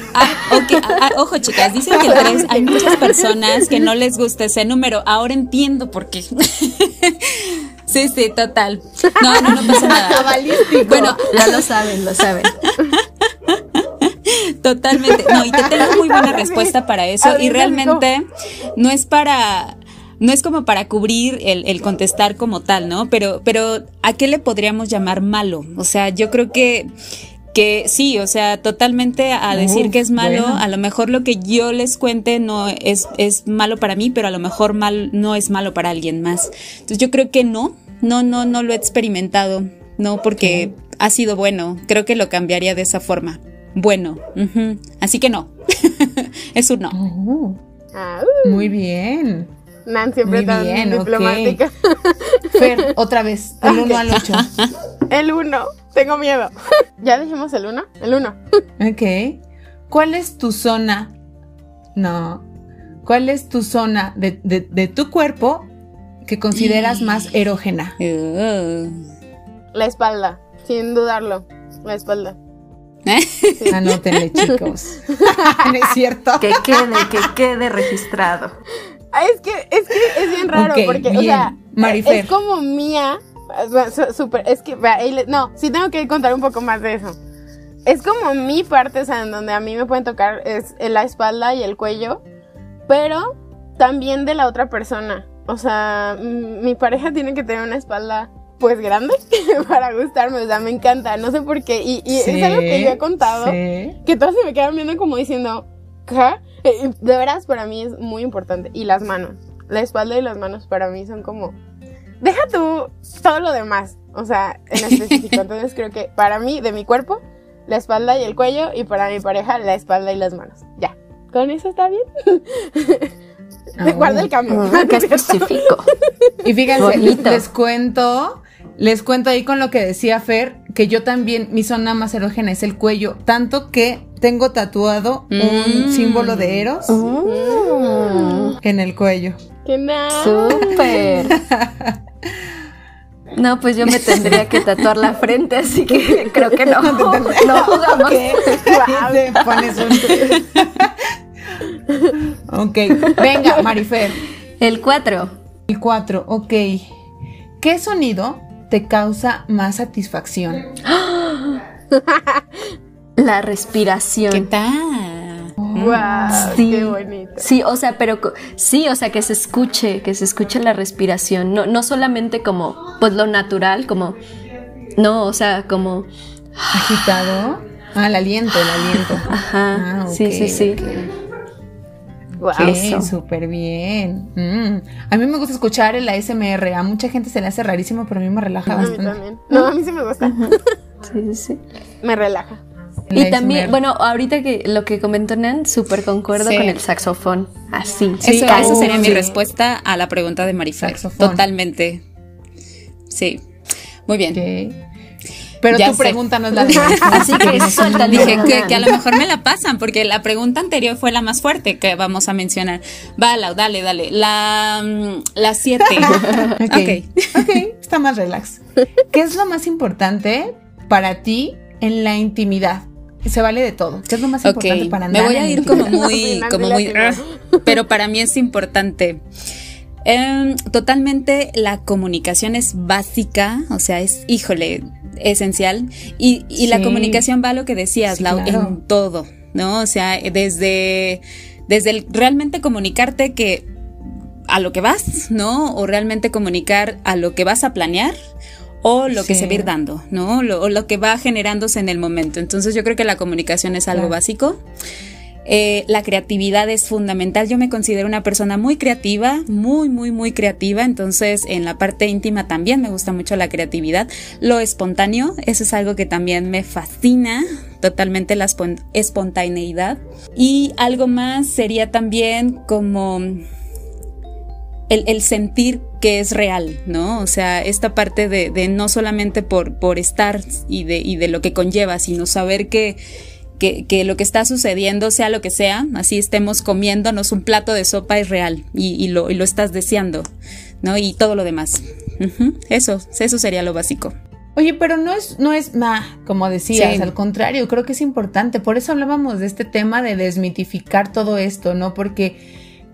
ojo chicas, dicen que el 3, hay (laughs) muchas personas que no les gusta ese número. Ahora entiendo por qué. (laughs) Sí, sí, total. No, no, no pasa nada. Bueno, Ya lo saben, lo saben. Totalmente. No, y te tengo muy buena respuesta para eso. Y realmente no es para. No es como para cubrir el, el contestar como tal, ¿no? Pero, pero, ¿a qué le podríamos llamar malo? O sea, yo creo que, que sí, o sea, totalmente a decir que es malo, bueno. a lo mejor lo que yo les cuente no es, es malo para mí, pero a lo mejor mal, no es malo para alguien más. Entonces yo creo que no, no, no, no lo he experimentado, no, porque ha sido bueno, creo que lo cambiaría de esa forma. Bueno, así que no, (laughs) es un no. Ah, uh, muy bien. Nan siempre Muy tan bien, diplomática. (laughs) Fer, otra vez, del 1 al 8. (laughs) El uno. Tengo miedo. (laughs) ¿Ya dijimos el uno? El uno. Ok. ¿Cuál es tu zona? No. ¿Cuál es tu zona de, de- de tu cuerpo que consideras más erógena? La espalda. Sin dudarlo. La espalda. Anótenle, chicos. no es cierto. Que quede, que quede registrado. Ah, Es que, es que es bien raro Ok, porque, o bien. sea, Marifer. es como mía. Súper, es que, no, sí tengo que contar un poco más de eso. Es como mi parte, o sea, en donde a mí me pueden tocar es la espalda y el cuello, pero también de la otra persona. O sea, mi pareja tiene que tener una espalda, pues, grande (laughs) para gustarme, o sea, me encanta, no sé por qué. Y, y es algo que yo he contado Sí. que todos se me quedan viendo como diciendo, ¿qué? Eh, De veras, para mí es muy importante. Y las manos. La espalda y las manos para mí son como. Deja tú todo lo demás. O sea, en específico. Entonces creo que para mí, de mi cuerpo, la espalda y el cuello. Y para mi pareja, la espalda y las manos. Ya. ¿Con eso está bien? Ah, Guarda el cambio. Ah, Qué específico. Y fíjense, Bonito. les cuento, les cuento ahí con lo que decía Fer, que yo también, mi zona más erógena es el cuello, tanto que tengo tatuado un Mm. símbolo de Eros Mm, en el cuello. ¡Qué nada! Súper. (laughs) No, pues yo me tendría que tatuar la frente, así que creo que no. (laughs) No jugamos. ¿Qué? (laughs) Te pones un- ok, venga, Marifer. El 4. El 4, ok. ¿Qué sonido te causa más satisfacción? (gasps) La respiración. ¿Qué tal? ¡Guau! Sí. ¡Qué bonito! Sí, o sea, pero sí, o sea, que se escuche, que se escuche la respiración, no, no solamente como, pues lo natural, como, no, o sea, como, ¿Agitado? Ah, el aliento, el aliento. (gasps) ajá, Ah, sí, sí, sí. Ok, Eso. súper bien. Mm. A mí me gusta escuchar el ASMR. A mucha gente se le hace rarísimo, pero a mí me relaja A mí bastante. también. No, a mí sí me gusta. (laughs) Sí, sí, sí. Me relaja. El Y también, bueno, ahorita que lo que comentó Nan, súper concuerdo Sí. con el saxofón, así. Sí, Eso, esa sería mi respuesta a la pregunta de Marifer. Saxofón. Totalmente. Sí. Muy bien. Ok. Pero Ya tu sé. pregunta no es la de Así que suéltale. Dije que, que a lo mejor me la pasan, porque la pregunta anterior fue la más fuerte que vamos a mencionar. Va, Lau, dale, dale. La, mm, la siete. (laughs) Ok. ok. ok, está más relax. ¿Qué es lo más importante para ti en la intimidad? Se vale de todo. ¿Qué es lo más importante para me andar voy a ir como muy, (laughs) como muy. "Ugh", pero para mí es importante. Em, totalmente la comunicación es básica, o sea, es, híjole, esencial. Y, y la comunicación va a lo que decías, Sí, Lau, claro. en todo, ¿no? O sea, desde, desde el realmente comunicarte que a lo que vas, ¿no? O realmente comunicar a lo que vas a planear o lo que se va a ir dando, ¿no? o lo que va generándose en el momento. Entonces yo creo que la comunicación es algo básico. Eh, la creatividad es fundamental. Yo me considero una persona muy creativa, muy, muy, muy creativa. Entonces, en la parte íntima también me gusta mucho la creatividad. Lo espontáneo, eso es algo que también me fascina totalmente la espontaneidad. Y algo más sería también como el, sentir que es real, ¿no? O sea, esta parte de, no solamente por, por estar y de, y de lo que conlleva, sino saber que que, lo que está sucediendo, sea lo que sea, así estemos comiéndonos un plato de sopa es real y, lo, lo, estás deseando, ¿no? Y todo lo demás. Eso, eso sería lo básico. Oye, pero no es, no es ma, como decías, al contrario, creo que es importante. Por eso hablábamos de este tema de desmitificar todo esto, ¿no? Porque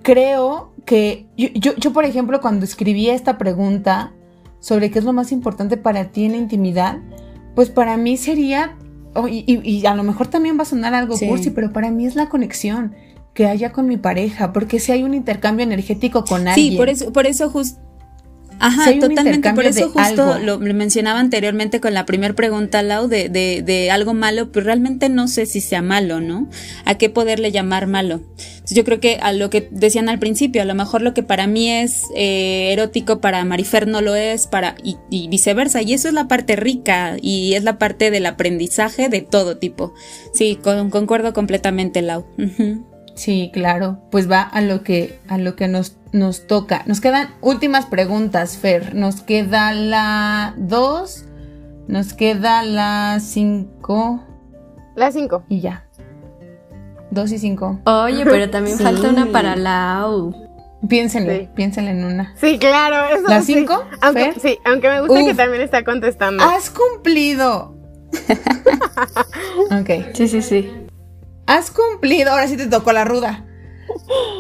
creo que yo, yo, yo, por ejemplo, cuando escribí esta pregunta sobre qué es lo más importante para ti en la intimidad, pues para mí sería Oh, y, a lo mejor también va a sonar algo cursi, pero para mí es la conexión que haya con mi pareja, porque si hay un intercambio energético con alguien. Sí, por eso, por eso justo Ajá, totalmente. Por eso justo lo, mencionaba anteriormente con la primera pregunta, Lau, de, de, de, algo malo, pero realmente no sé si sea malo, ¿no? ¿A qué poderle llamar malo? yo creo que a lo que decían al principio, a lo mejor lo que para mí es eh, erótico, para Marifer no lo es, para y, viceversa. Y eso es la parte rica y es la parte del aprendizaje de todo tipo. Sí, concuerdo completamente, Lau. Sí, claro. Pues va a lo que, a lo que nos, nos toca. Nos quedan últimas preguntas, Fer. Nos queda la 2. Nos queda la 5. La 5. Y ya. 2 y 5. Oye, pero también (laughs) falta una para la Piénsenle, piénsenle en una. Sí, claro. Eso, ¿La 5? Aunque, sí, aunque me gusta que también está contestando. Has cumplido. (laughs) ok. Sí, sí, sí. ¿Has cumplido? Ahora sí te tocó la ruda.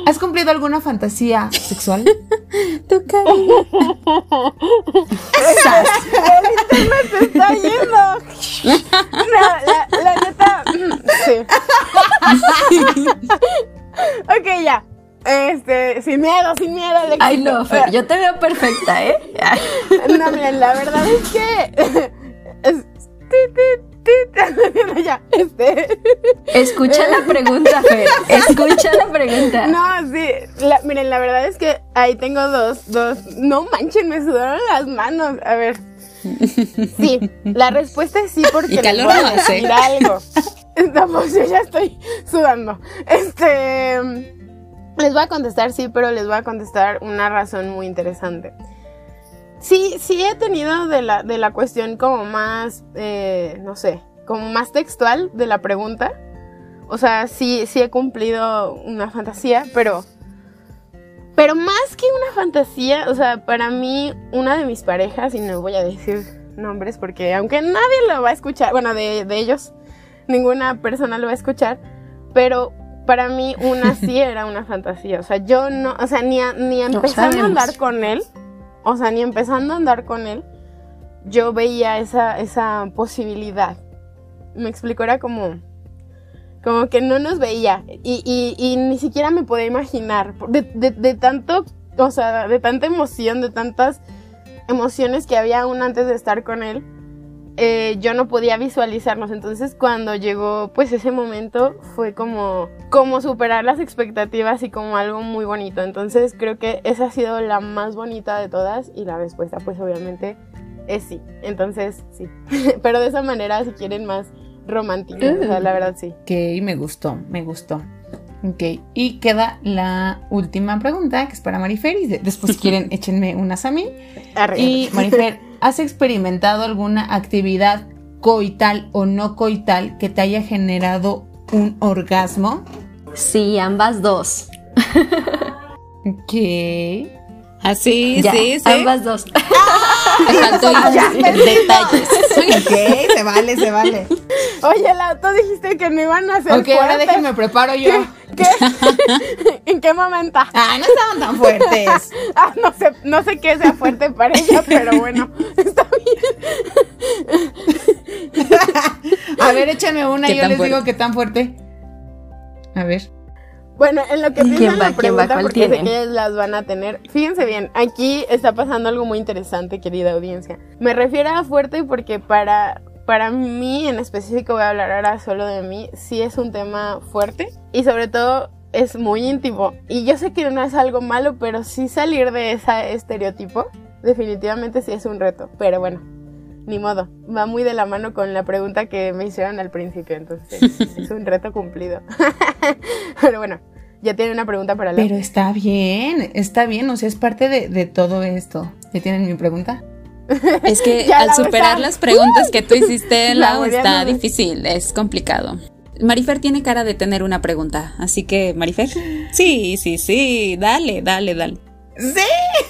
¿Has cumplido alguna fantasía sexual? (laughs) tu cariño. (laughs) El internet se está yendo. La, la, neta. Sí. (laughs) ok, ya. Este, sin miedo, sin miedo. Ay, no, Fer, yo te veo perfecta, ¿eh? no, miren, la verdad es que. Escucha la pregunta, Fer. Escucha la pregunta. No, sí. miren, la verdad es que ahí tengo dos, dos. No manchen, me sudaron las manos. A ver. Sí, la respuesta es sí porque y calor les voy a decir algo. No, pues yo ya estoy sudando. Este. Les voy a contestar sí, pero les voy a contestar una razón muy interesante. Sí, sí he tenido de la, de la cuestión como más, eh, no sé, como más textual de la pregunta. O sea, sí, sí he cumplido una fantasía, pero... Pero más que una fantasía, o sea, para mí, una de mis parejas, y no voy a decir nombres porque aunque nadie lo va a escuchar, bueno, de, de ellos, ninguna persona lo va a escuchar, pero para mí una sí (laughs) era una fantasía. O sea, yo no, o sea, ni, ni empezando a andar con él, o sea, ni empezando a andar con él, yo veía esa, esa posibilidad. Me explico, era como, como que no nos veía y, y, ni siquiera me podía imaginar de, de, tanto, o sea, de tanta emoción, de tantas emociones que había aún antes de estar con él. Eh, yo no podía visualizarnos. Entonces cuando llegó pues ese momento fue como, como superar las expectativas y como algo muy bonito. Entonces creo que esa ha sido la más bonita de todas y la respuesta pues obviamente es sí. Entonces sí. (laughs) Pero de esa manera si quieren más romántico, la verdad sí. Ok, me gustó, me gustó. Ok, y queda la última pregunta que es para Marifer y después si quieren (laughs) échenme unas a mí. Y Marifer, ¿Has experimentado alguna actividad coital o no coital que te haya generado un orgasmo? Sí, ambas dos. ¿Qué? Así, ah, sí, sí. Ambas dos. (laughs) detalles. ok, se vale, se vale. Oye, la, tú dijiste que me iban a hacer. Ok, ahora déjenme preparo yo. ¿Qué? (laughs) ¿En qué momento? Ah, no estaban tan fuertes. (laughs) ah, no sé, no sé qué sea fuerte para ella, pero bueno, está bien. a ver, échame una y yo les digo qué tan fuerte. A ver. Bueno, en lo que ¿Quién piensan va? la ¿Quién va? pregunta, ¿Cuál porque sé tienen? que ellas las van a tener. Fíjense bien, aquí está pasando algo muy interesante, querida audiencia. Me refiero a fuerte porque para, para mí en específico, voy a hablar ahora solo de mí, sí es un tema fuerte y sobre todo es muy íntimo. Y yo sé que no es algo malo, pero sí salir de ese estereotipo, definitivamente sí es un reto. Pero bueno, ni modo, va muy de la mano con la pregunta que me hicieron al principio, entonces (laughs) es un reto cumplido. (laughs) Pero bueno, ya tiene una pregunta para la... Pero está bien, está bien, o sea, es parte de, de todo esto. ¿Ya tienen mi pregunta? (laughs) Es que al la superar las preguntas que tú hiciste, La Lau, está no- difícil, es complicado. Marifer tiene cara de tener una pregunta, así que, Marifer. Sí, sí, sí, dale, dale, dale.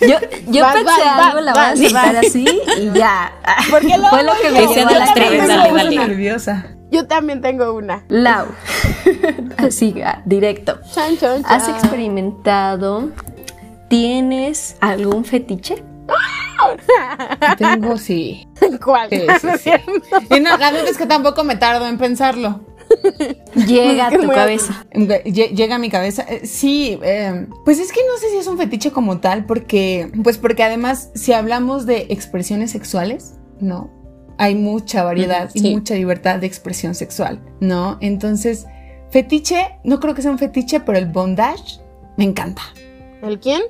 Yo, yo Vas, pensé vas, algo, vas, la voy a vas. así y ya. (laughs) ¿Por qué lo Fue lo que me llevó de a las la tres, dale, dale. nerviosa. Yo también tengo una. Lau. (laughs) Así, ah, directo. Chan, chan, ¿Has chan. experimentado? ¿Tienes algún fetiche? (laughs) Tengo, sí. ¿Cuál? Sí, sí, sí. Y no, la verdad es que tampoco me tardo en pensarlo. (laughs) Llega a (laughs) tu cabeza. Lle- Llega a mi cabeza. Eh, Sí, eh, pues es que no sé si es un fetiche como tal, porque, pues porque además, si hablamos de expresiones sexuales, no, hay mucha variedad y mucha libertad de expresión sexual, ¿no? Entonces, fetiche, no creo que sea un fetiche, pero el bondage me encanta. ¿El quién?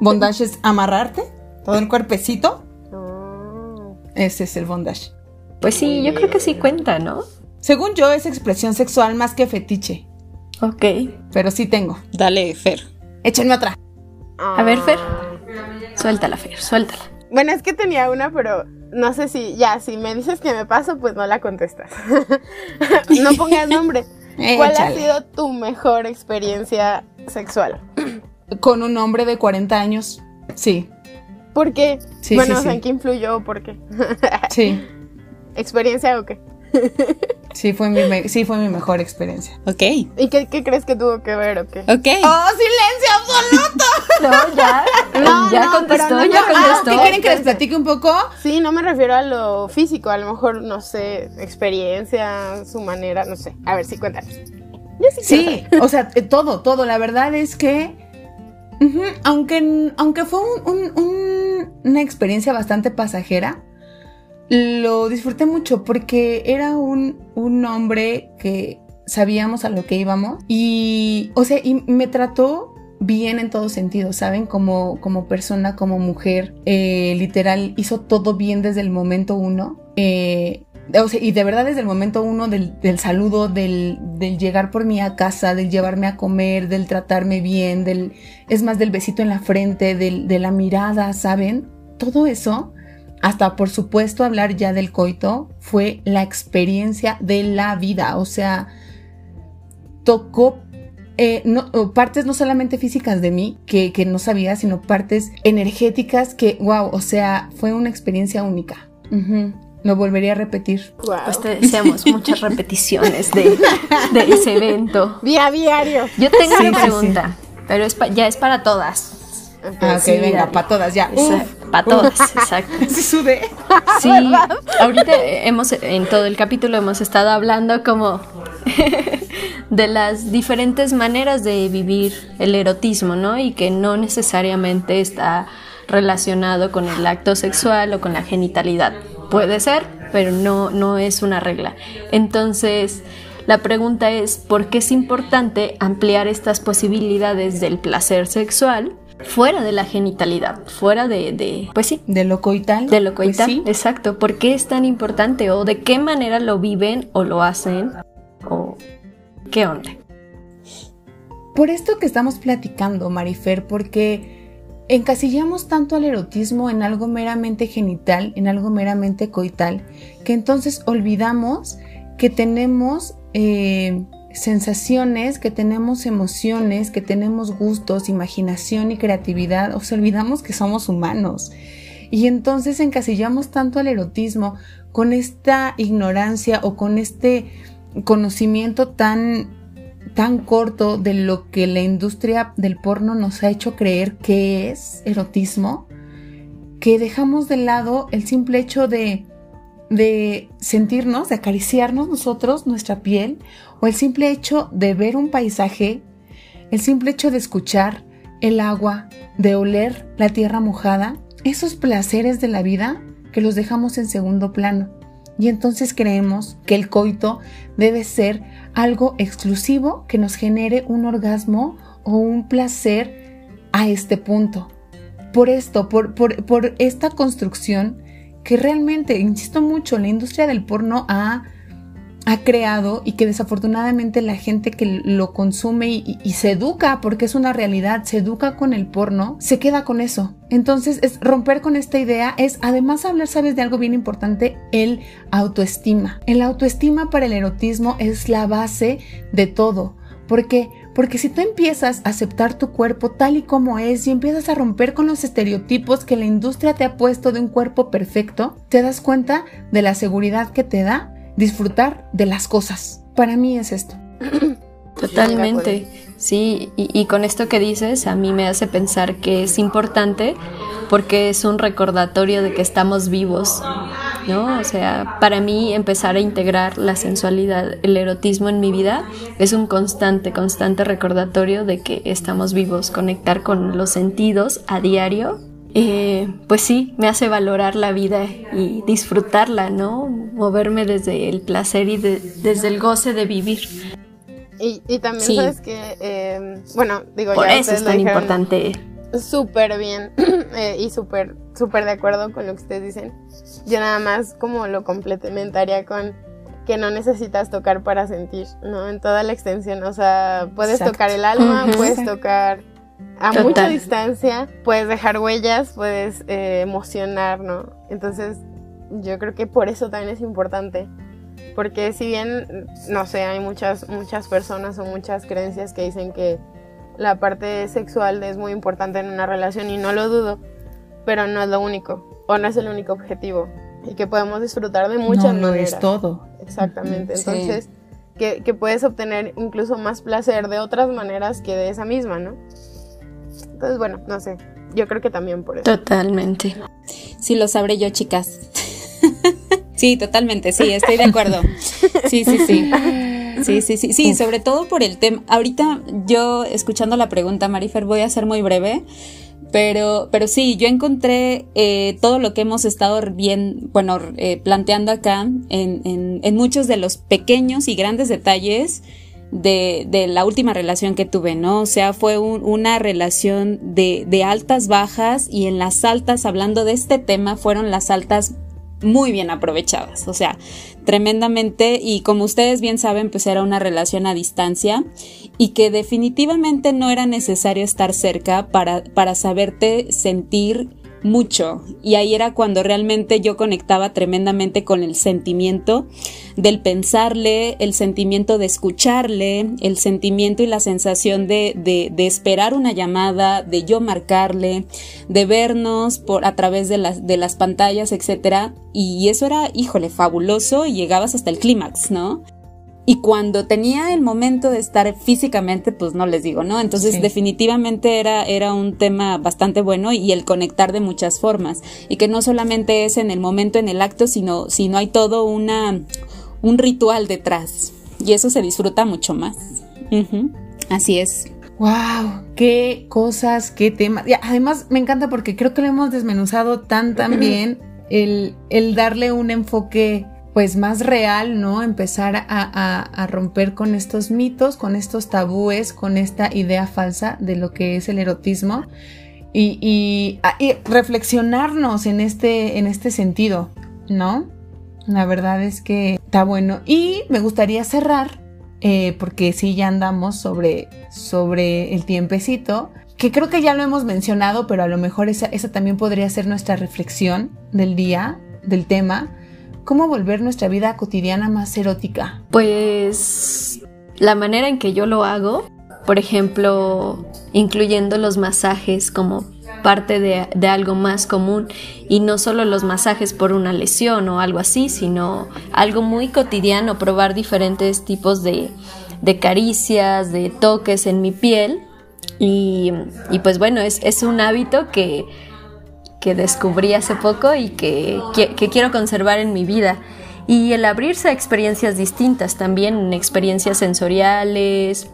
Bondage es amarrarte todo el cuerpecito. Oh. Ese es el bondage. Pues sí, yo creo que sí cuenta, ¿no? Según yo, es expresión sexual más que fetiche, Ok. pero sí tengo. Dale, Fer. Échenme otra. A ver, Fer. Suéltala, Fer, suéltala. Bueno, es que tenía una, pero no sé si, ya, si me dices que me paso, pues no la contestas. (laughs) no pongas nombre. (laughs) ¿Cuál ha sido tu mejor experiencia sexual? Con un hombre de 40 años. Sí, ¿Por qué? Sí, bueno, sí, o sea, sí. ¿en qué influyó o por qué? sí. (laughs) ¿Experiencia o qué? Sí fue mi, me- sí fue mi mejor experiencia. Ok, ¿Y qué, qué crees que tuvo que ver o qué? ok. ¡Oh, silencio absoluto! (laughs) No, ya. No, ya no, contestó, no, ya Ah, contestó. ¿Qué quieren que les platique un poco? Sí, no me refiero a lo físico, a lo mejor, no sé, experiencia, su manera, no sé. A ver, sí, cuéntanos. Yo sí, Sí, o sea, eh, todo, todo. La verdad es que, aunque, aunque fue un- un- un- una experiencia bastante pasajera, lo disfruté mucho porque era un, un hombre que sabíamos a lo que íbamos y, o sea, y me trató bien en todo sentido, ¿saben? Como, como persona, como mujer, eh, literal, hizo todo bien desde el momento uno. Eh, o sea, y de verdad desde el momento uno del, del saludo, del, del llegar por mí a casa, del llevarme a comer, del tratarme bien, del, es más, del besito en la frente, del, de la mirada, ¿saben? Todo eso, hasta por supuesto hablar ya del coito, fue la experiencia de la vida. O sea, tocó eh, no, partes no solamente físicas de mí, que, que no sabía, sino partes energéticas que, wow, o sea, fue una experiencia única. Ujú. Lo volvería a repetir. Wow. Pues te deseamos muchas (laughs) repeticiones de, de ese evento. Día diario. Yo tengo Sí, una sí, pregunta, pero es pa- ya es para todas. Ah, ok, Sí, venga, para todas ya. Para todas, exacto. (laughs) Sí, (laughs) sudé. Sí, ahorita hemos, en todo el capítulo hemos estado hablando como (laughs) de las diferentes maneras de vivir el erotismo, ¿no? Y que no necesariamente está relacionado con el acto sexual o con la genitalidad. Puede ser, pero no, no es una regla. Entonces, la pregunta es, ¿por qué es importante ampliar estas posibilidades del placer sexual fuera de la genitalidad? Fuera de, de pues sí, De lo coital. de lo pues coital, sí. exacto. ¿Por qué es tan importante? ¿O de qué manera lo viven o lo hacen? ¿O qué onda? Por esto que estamos platicando, Marifer, porque encasillamos tanto al erotismo en algo meramente genital, en algo meramente coital, que entonces olvidamos que tenemos eh, sensaciones, que tenemos emociones, que tenemos gustos, imaginación y creatividad, o sea, olvidamos que somos humanos. Y entonces encasillamos tanto al erotismo con esta ignorancia o con este conocimiento tan tan corto de lo que la industria del porno nos ha hecho creer que es erotismo, que dejamos de lado el simple hecho de, de sentirnos, de acariciarnos nosotros, nuestra piel, o el simple hecho de ver un paisaje, el simple hecho de escuchar el agua, de oler la tierra mojada, esos placeres de la vida que los dejamos en segundo plano. Y entonces creemos que el coito debe ser algo exclusivo que nos genere un orgasmo o un placer a este punto. Por esto, por, por, esta construcción que realmente, insisto mucho, la industria del porno ha ha creado y que desafortunadamente la gente que lo consume y, se educa, porque es una realidad, se educa con el porno, se queda con eso. Entonces, es romper con esta idea es además hablar, sabes, de algo bien importante, el autoestima. El autoestima para el erotismo es la base de todo. ¿Por qué? Porque si tú empiezas a aceptar tu cuerpo tal y como es y empiezas a romper con los estereotipos que la industria te ha puesto de un cuerpo perfecto, te das cuenta de la seguridad que te da disfrutar de las cosas. Para mí es esto. (clears throat) Totalmente, sí, y, con esto que dices a mí me hace pensar que es importante porque es un recordatorio de que estamos vivos, ¿no? O sea, para mí empezar a integrar la sensualidad, el erotismo en mi vida es un constante, constante recordatorio de que estamos vivos, conectar con los sentidos a diario eh, pues sí, me hace valorar la vida y disfrutarla, ¿no? Moverme desde el placer y desde el goce de vivir. Y, también sabes que, em, bueno, digo, Por eso es tan importante. Súper bien (clears throat) eh, y súper, súper de acuerdo con lo que ustedes dicen. Yo nada más como lo complementaría con que no necesitas tocar para sentir, ¿no? En toda la extensión, o sea, puedes tocar el alma, puedes tocar a mucha distancia, puedes dejar huellas, puedes eh, emocionar, ¿no? Entonces, yo creo que por eso también es importante. Porque si bien, no sé, hay muchas, muchas personas o muchas creencias que dicen que la parte sexual es muy importante en una relación y no lo dudo, pero no es lo único o no es el único objetivo y que podemos disfrutar de muchas no, no es todo. Exactamente. Entonces, que, que puedes obtener incluso más placer de otras maneras que de esa misma, ¿no? Entonces, bueno, no sé. Yo creo que también por eso. Totalmente. Sí, lo sabré yo, chicas. (laughs) sí, totalmente, sí, estoy de acuerdo. Sí, sí, sí. Sí, sí, sí, sí, sobre todo por el tema. Ahorita yo, escuchando la pregunta, Marifer, voy a ser muy breve. Pero, pero sí, yo encontré eh, todo lo que hemos estado bien, bueno, eh, planteando acá en, en, en, muchos de los pequeños y grandes detalles de, de, la última relación que tuve, ¿no? O sea, fue una relación de, de altas, bajas y en las altas, hablando de este tema, fueron las altas muy bien aprovechadas, o sea, tremendamente y como ustedes bien saben, pues era una relación a distancia y que definitivamente no era necesario estar cerca para, para saberte sentir mucho y ahí era cuando realmente yo conectaba tremendamente con el sentimiento del pensarle, el sentimiento de escucharle, el sentimiento y la sensación de, de, esperar una llamada, de yo marcarle, de vernos por a través de las, de las pantallas, etcétera y eso era, híjole, fabuloso y llegabas hasta el clímax, ¿no? Y cuando tenía el momento de estar físicamente, pues no les digo, ¿no? Entonces definitivamente era, era un tema bastante bueno y el conectar de muchas formas. Y que no solamente es en el momento, en el acto, sino, sino hay todo una, un ritual detrás. Y eso se disfruta mucho más. Así es. ¡Wow! ¡Qué cosas, qué temas! Y además me encanta porque creo que lo hemos desmenuzado tan, tan (clears throat) bien el, el darle un enfoque pues más real, ¿no? Empezar a, romper con estos mitos, con estos tabúes, con esta idea falsa de lo que es el erotismo y, reflexionarnos en este, en este sentido, ¿no? La verdad es que está bueno. Y me gustaría cerrar, eh, porque sí ya andamos sobre, sobre el tiempecito, que creo que ya lo hemos mencionado, pero a lo mejor esa, esa también podría ser nuestra reflexión del día, del tema ¿Cómo volver nuestra vida cotidiana más erótica? Pues la manera en que yo lo hago, por ejemplo, incluyendo los masajes como parte de, algo más común y no solo los masajes por una lesión o algo así, sino algo muy cotidiano, probar diferentes tipos de, caricias, de toques en mi piel y, pues bueno, es, es un hábito que que descubrí hace poco y que, quiero conservar en mi vida. Y el abrirse a experiencias distintas también, experiencias sensoriales,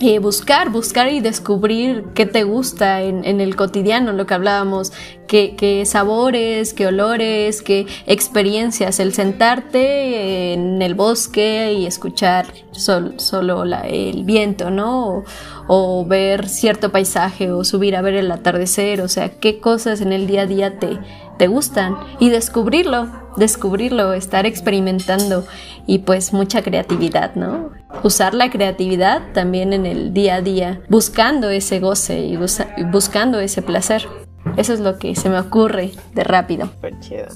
eh, buscar, buscar y descubrir qué te gusta en, el cotidiano, lo que hablábamos, qué, sabores, qué olores, qué experiencias, el sentarte en el bosque y escuchar solo el viento, ¿no? O, ver cierto paisaje o subir a ver el atardecer, o sea, qué cosas en el día a día te, te gustan y descubrirlo, descubrirlo, estar experimentando y pues mucha creatividad, ¿no? Usar la creatividad también en el día a día, buscando ese goce y buscando ese placer. Eso es lo que se me ocurre de rápido. Súper chido.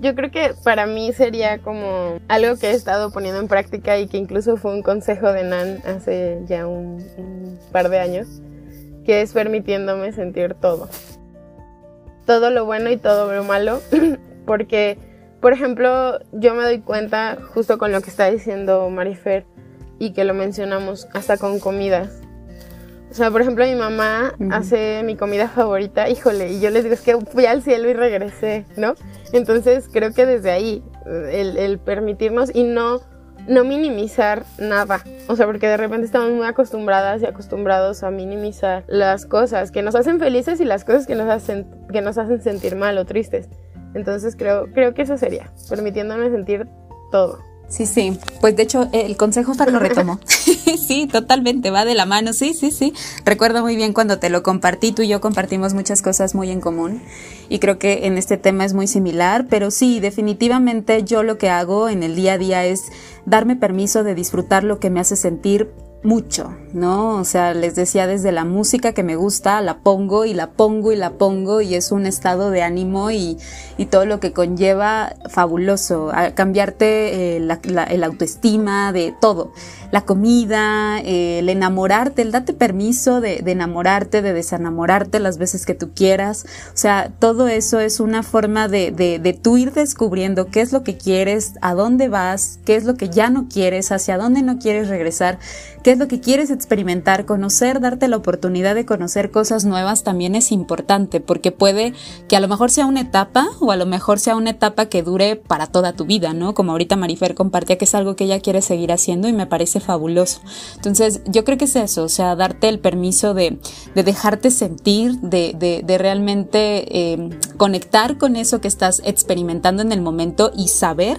Yo creo que para mí sería como algo que he estado poniendo en práctica y que incluso fue un consejo de Nan hace ya un, un par de años, que es permitiéndome sentir todo. Todo lo bueno y todo lo malo, (clears throat) porque por ejemplo, yo me doy cuenta justo con lo que está diciendo Marifer y que lo mencionamos hasta con comidas. O sea, por ejemplo, mi mamá hace mi comida favorita, híjole, y yo les digo, es que fui al cielo y regresé, ¿no? Entonces creo que desde ahí, el, permitirnos y no, no minimizar nada. O sea, porque de repente estamos muy acostumbradas y acostumbrados a minimizar las cosas que nos hacen felices y las cosas que nos hacen, que nos hacen sentir mal o tristes. Entonces creo, creo que eso sería, permitiéndome sentir todo. Sí, sí. Pues de hecho, el consejo para lo retomo. (laughs) (laughs) sí, totalmente, va de la mano. Sí, sí, sí. Recuerdo muy bien cuando te lo compartí, tú y yo compartimos muchas cosas muy en común y creo que en este tema es muy similar, pero sí, definitivamente yo lo que hago en el día a día es darme permiso de disfrutar lo que me hace sentir mucho, ¿no? O sea, les decía desde la música que me gusta, la pongo y la pongo y la pongo y es un estado de ánimo y, y todo lo que conlleva fabuloso, a cambiarte eh, el autoestima de todo, la comida, eh, el enamorarte, el date permiso de, de, enamorarte, de desenamorarte las veces que tú quieras, o sea, todo eso es una forma de, de, de tú ir descubriendo qué es lo que quieres, a dónde vas, qué es lo que ya no quieres, hacia dónde no quieres regresar, qué es lo que quieres experimentar, conocer, darte la oportunidad de conocer cosas nuevas también es importante porque puede que a lo mejor sea una etapa o a lo mejor sea una etapa que dure para toda tu vida, ¿no? Como ahorita Marifer compartía que es algo que ella quiere seguir haciendo y me parece fabuloso. Entonces yo creo que es eso, o sea, darte el permiso de, dejarte sentir, de, de, realmente eh, conectar con eso que estás experimentando en el momento y saber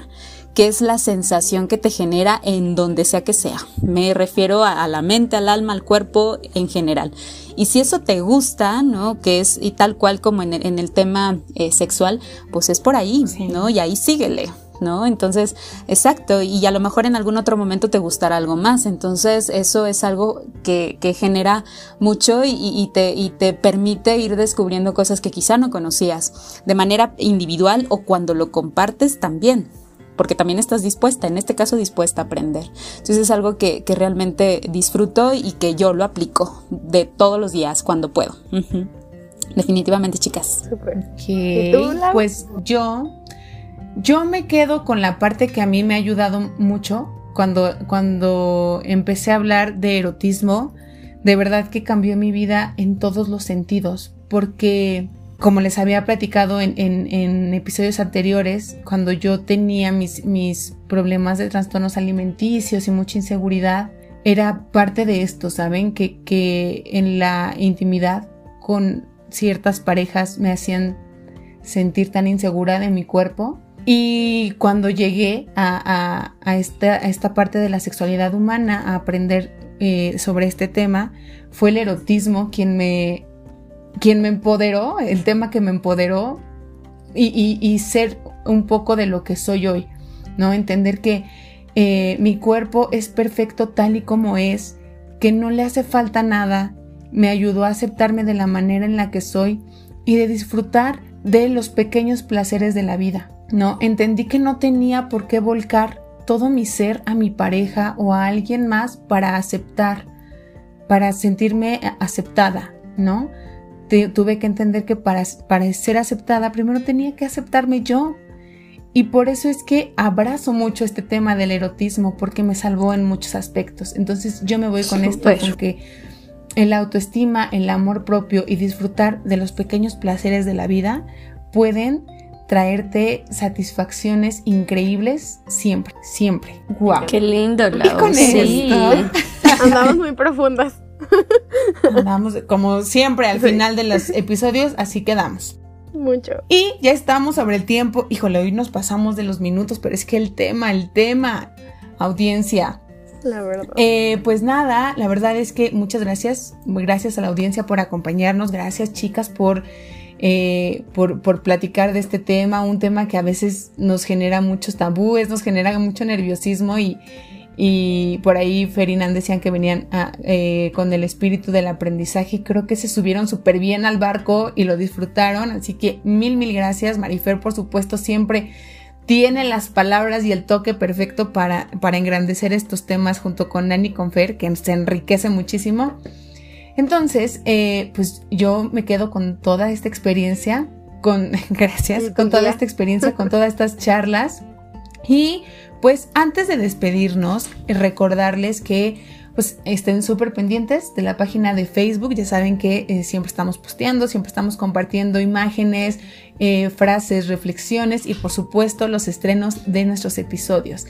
qué es la sensación que te genera en donde sea que sea. Me refiero a, la mente, al alma, al cuerpo en general. Y si eso te gusta, ¿no? Que es y tal cual como en el, tema eh, sexual, pues es por ahí, ¿no? Y ahí síguele. ¿no? Entonces, exacto, y a lo mejor en algún otro momento te gustará algo más. Entonces, eso es algo que, que genera mucho y, y, te, y te permite ir descubriendo cosas que quizá no conocías de manera individual o cuando lo compartes también porque también estás dispuesta, en este caso dispuesta a aprender. Entonces es algo que, realmente disfruto y que yo lo aplico de todos los días cuando puedo. Definitivamente, chicas. pues yo, yo me quedo con la parte que a mí me ha ayudado mucho cuando, cuando empecé a hablar de erotismo. De verdad que cambió mi vida en todos los sentidos, porque como les había platicado en, episodios anteriores, cuando yo tenía mis, mis problemas de trastornos alimenticios y mucha inseguridad, era parte de esto, ¿saben? Que, que en la intimidad con ciertas parejas me hacían sentir tan insegura de mi cuerpo. Y cuando llegué a, esta, parte de la sexualidad humana, a aprender eh, sobre este tema, fue el erotismo quien me quien me empoderó, el tema que me empoderó y, ser un poco de lo que soy hoy, ¿no? Entender que eh, mi cuerpo es perfecto tal y como es, que no le hace falta nada, me ayudó a aceptarme de la manera en la que soy y de disfrutar de los pequeños placeres de la vida, ¿no? Entendí que no tenía por qué volcar todo mi ser a mi pareja o a alguien más para aceptar, para sentirme aceptada, ¿no? Tuve que entender que para, para ser aceptada primero tenía que aceptarme yo. Y por eso es que abrazo mucho este tema del erotismo porque me salvó en muchos aspectos. Entonces yo me voy con esto porque el autoestima, el amor propio y disfrutar de los pequeños placeres de la vida pueden traerte satisfacciones increíbles siempre, siempre. Wow. Qué lindo, Lau. con sí. (laughs) Andamos muy profundas. Andamos como siempre al final de los episodios, así quedamos. Mucho. Y ya estamos sobre el tiempo. Híjole, hoy nos pasamos de los minutos, pero es que el tema, el tema, audiencia. La verdad. Eh, pues nada, la verdad es que muchas gracias. Gracias a la audiencia por acompañarnos. Gracias, chicas, por, eh, por, por platicar de este tema. Un tema que a veces nos genera muchos tabúes, nos genera mucho nerviosismo y, y por ahí Ferinan decían que venían eh, con el espíritu del aprendizaje y creo que se subieron súper bien al barco y lo disfrutaron, así que mil, mil gracias. Marifer, por supuesto, siempre tiene las palabras y el toque perfecto para, para engrandecer estos temas junto con Nani y con Fer, que se enriquece muchísimo. Entonces, eh, pues yo me quedo con toda esta experiencia, con, (laughs) gracias, con toda esta experiencia, con todas estas (laughs) charlas y pues antes de despedirnos, recordarles que pues estén súper pendientes de la página de Facebook. Ya saben que eh, siempre estamos posteando, siempre estamos compartiendo imágenes, eh, frases, reflexiones y por supuesto los estrenos de nuestros episodios.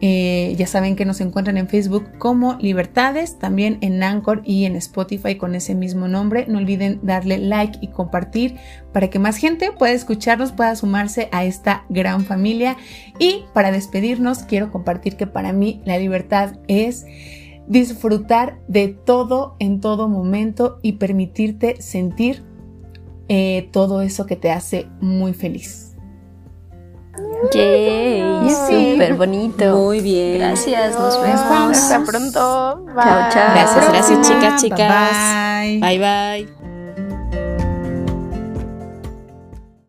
Eh, ya saben que nos encuentran en Facebook como Libertades, también en Anchor y en Spotify con ese mismo nombre. No olviden darle like y compartir para que más gente pueda escucharnos, pueda sumarse a esta gran familia. Y para despedirnos, quiero compartir que para mí la libertad es disfrutar de todo en todo momento y permitirte sentir eh, todo eso que te hace muy feliz. Yay, súper bonito. Muy bien. Gracias, nos vemos. Hasta pronto. Chao, chao. Gracias, gracias, chicas, chicas. Bye. bye. bye.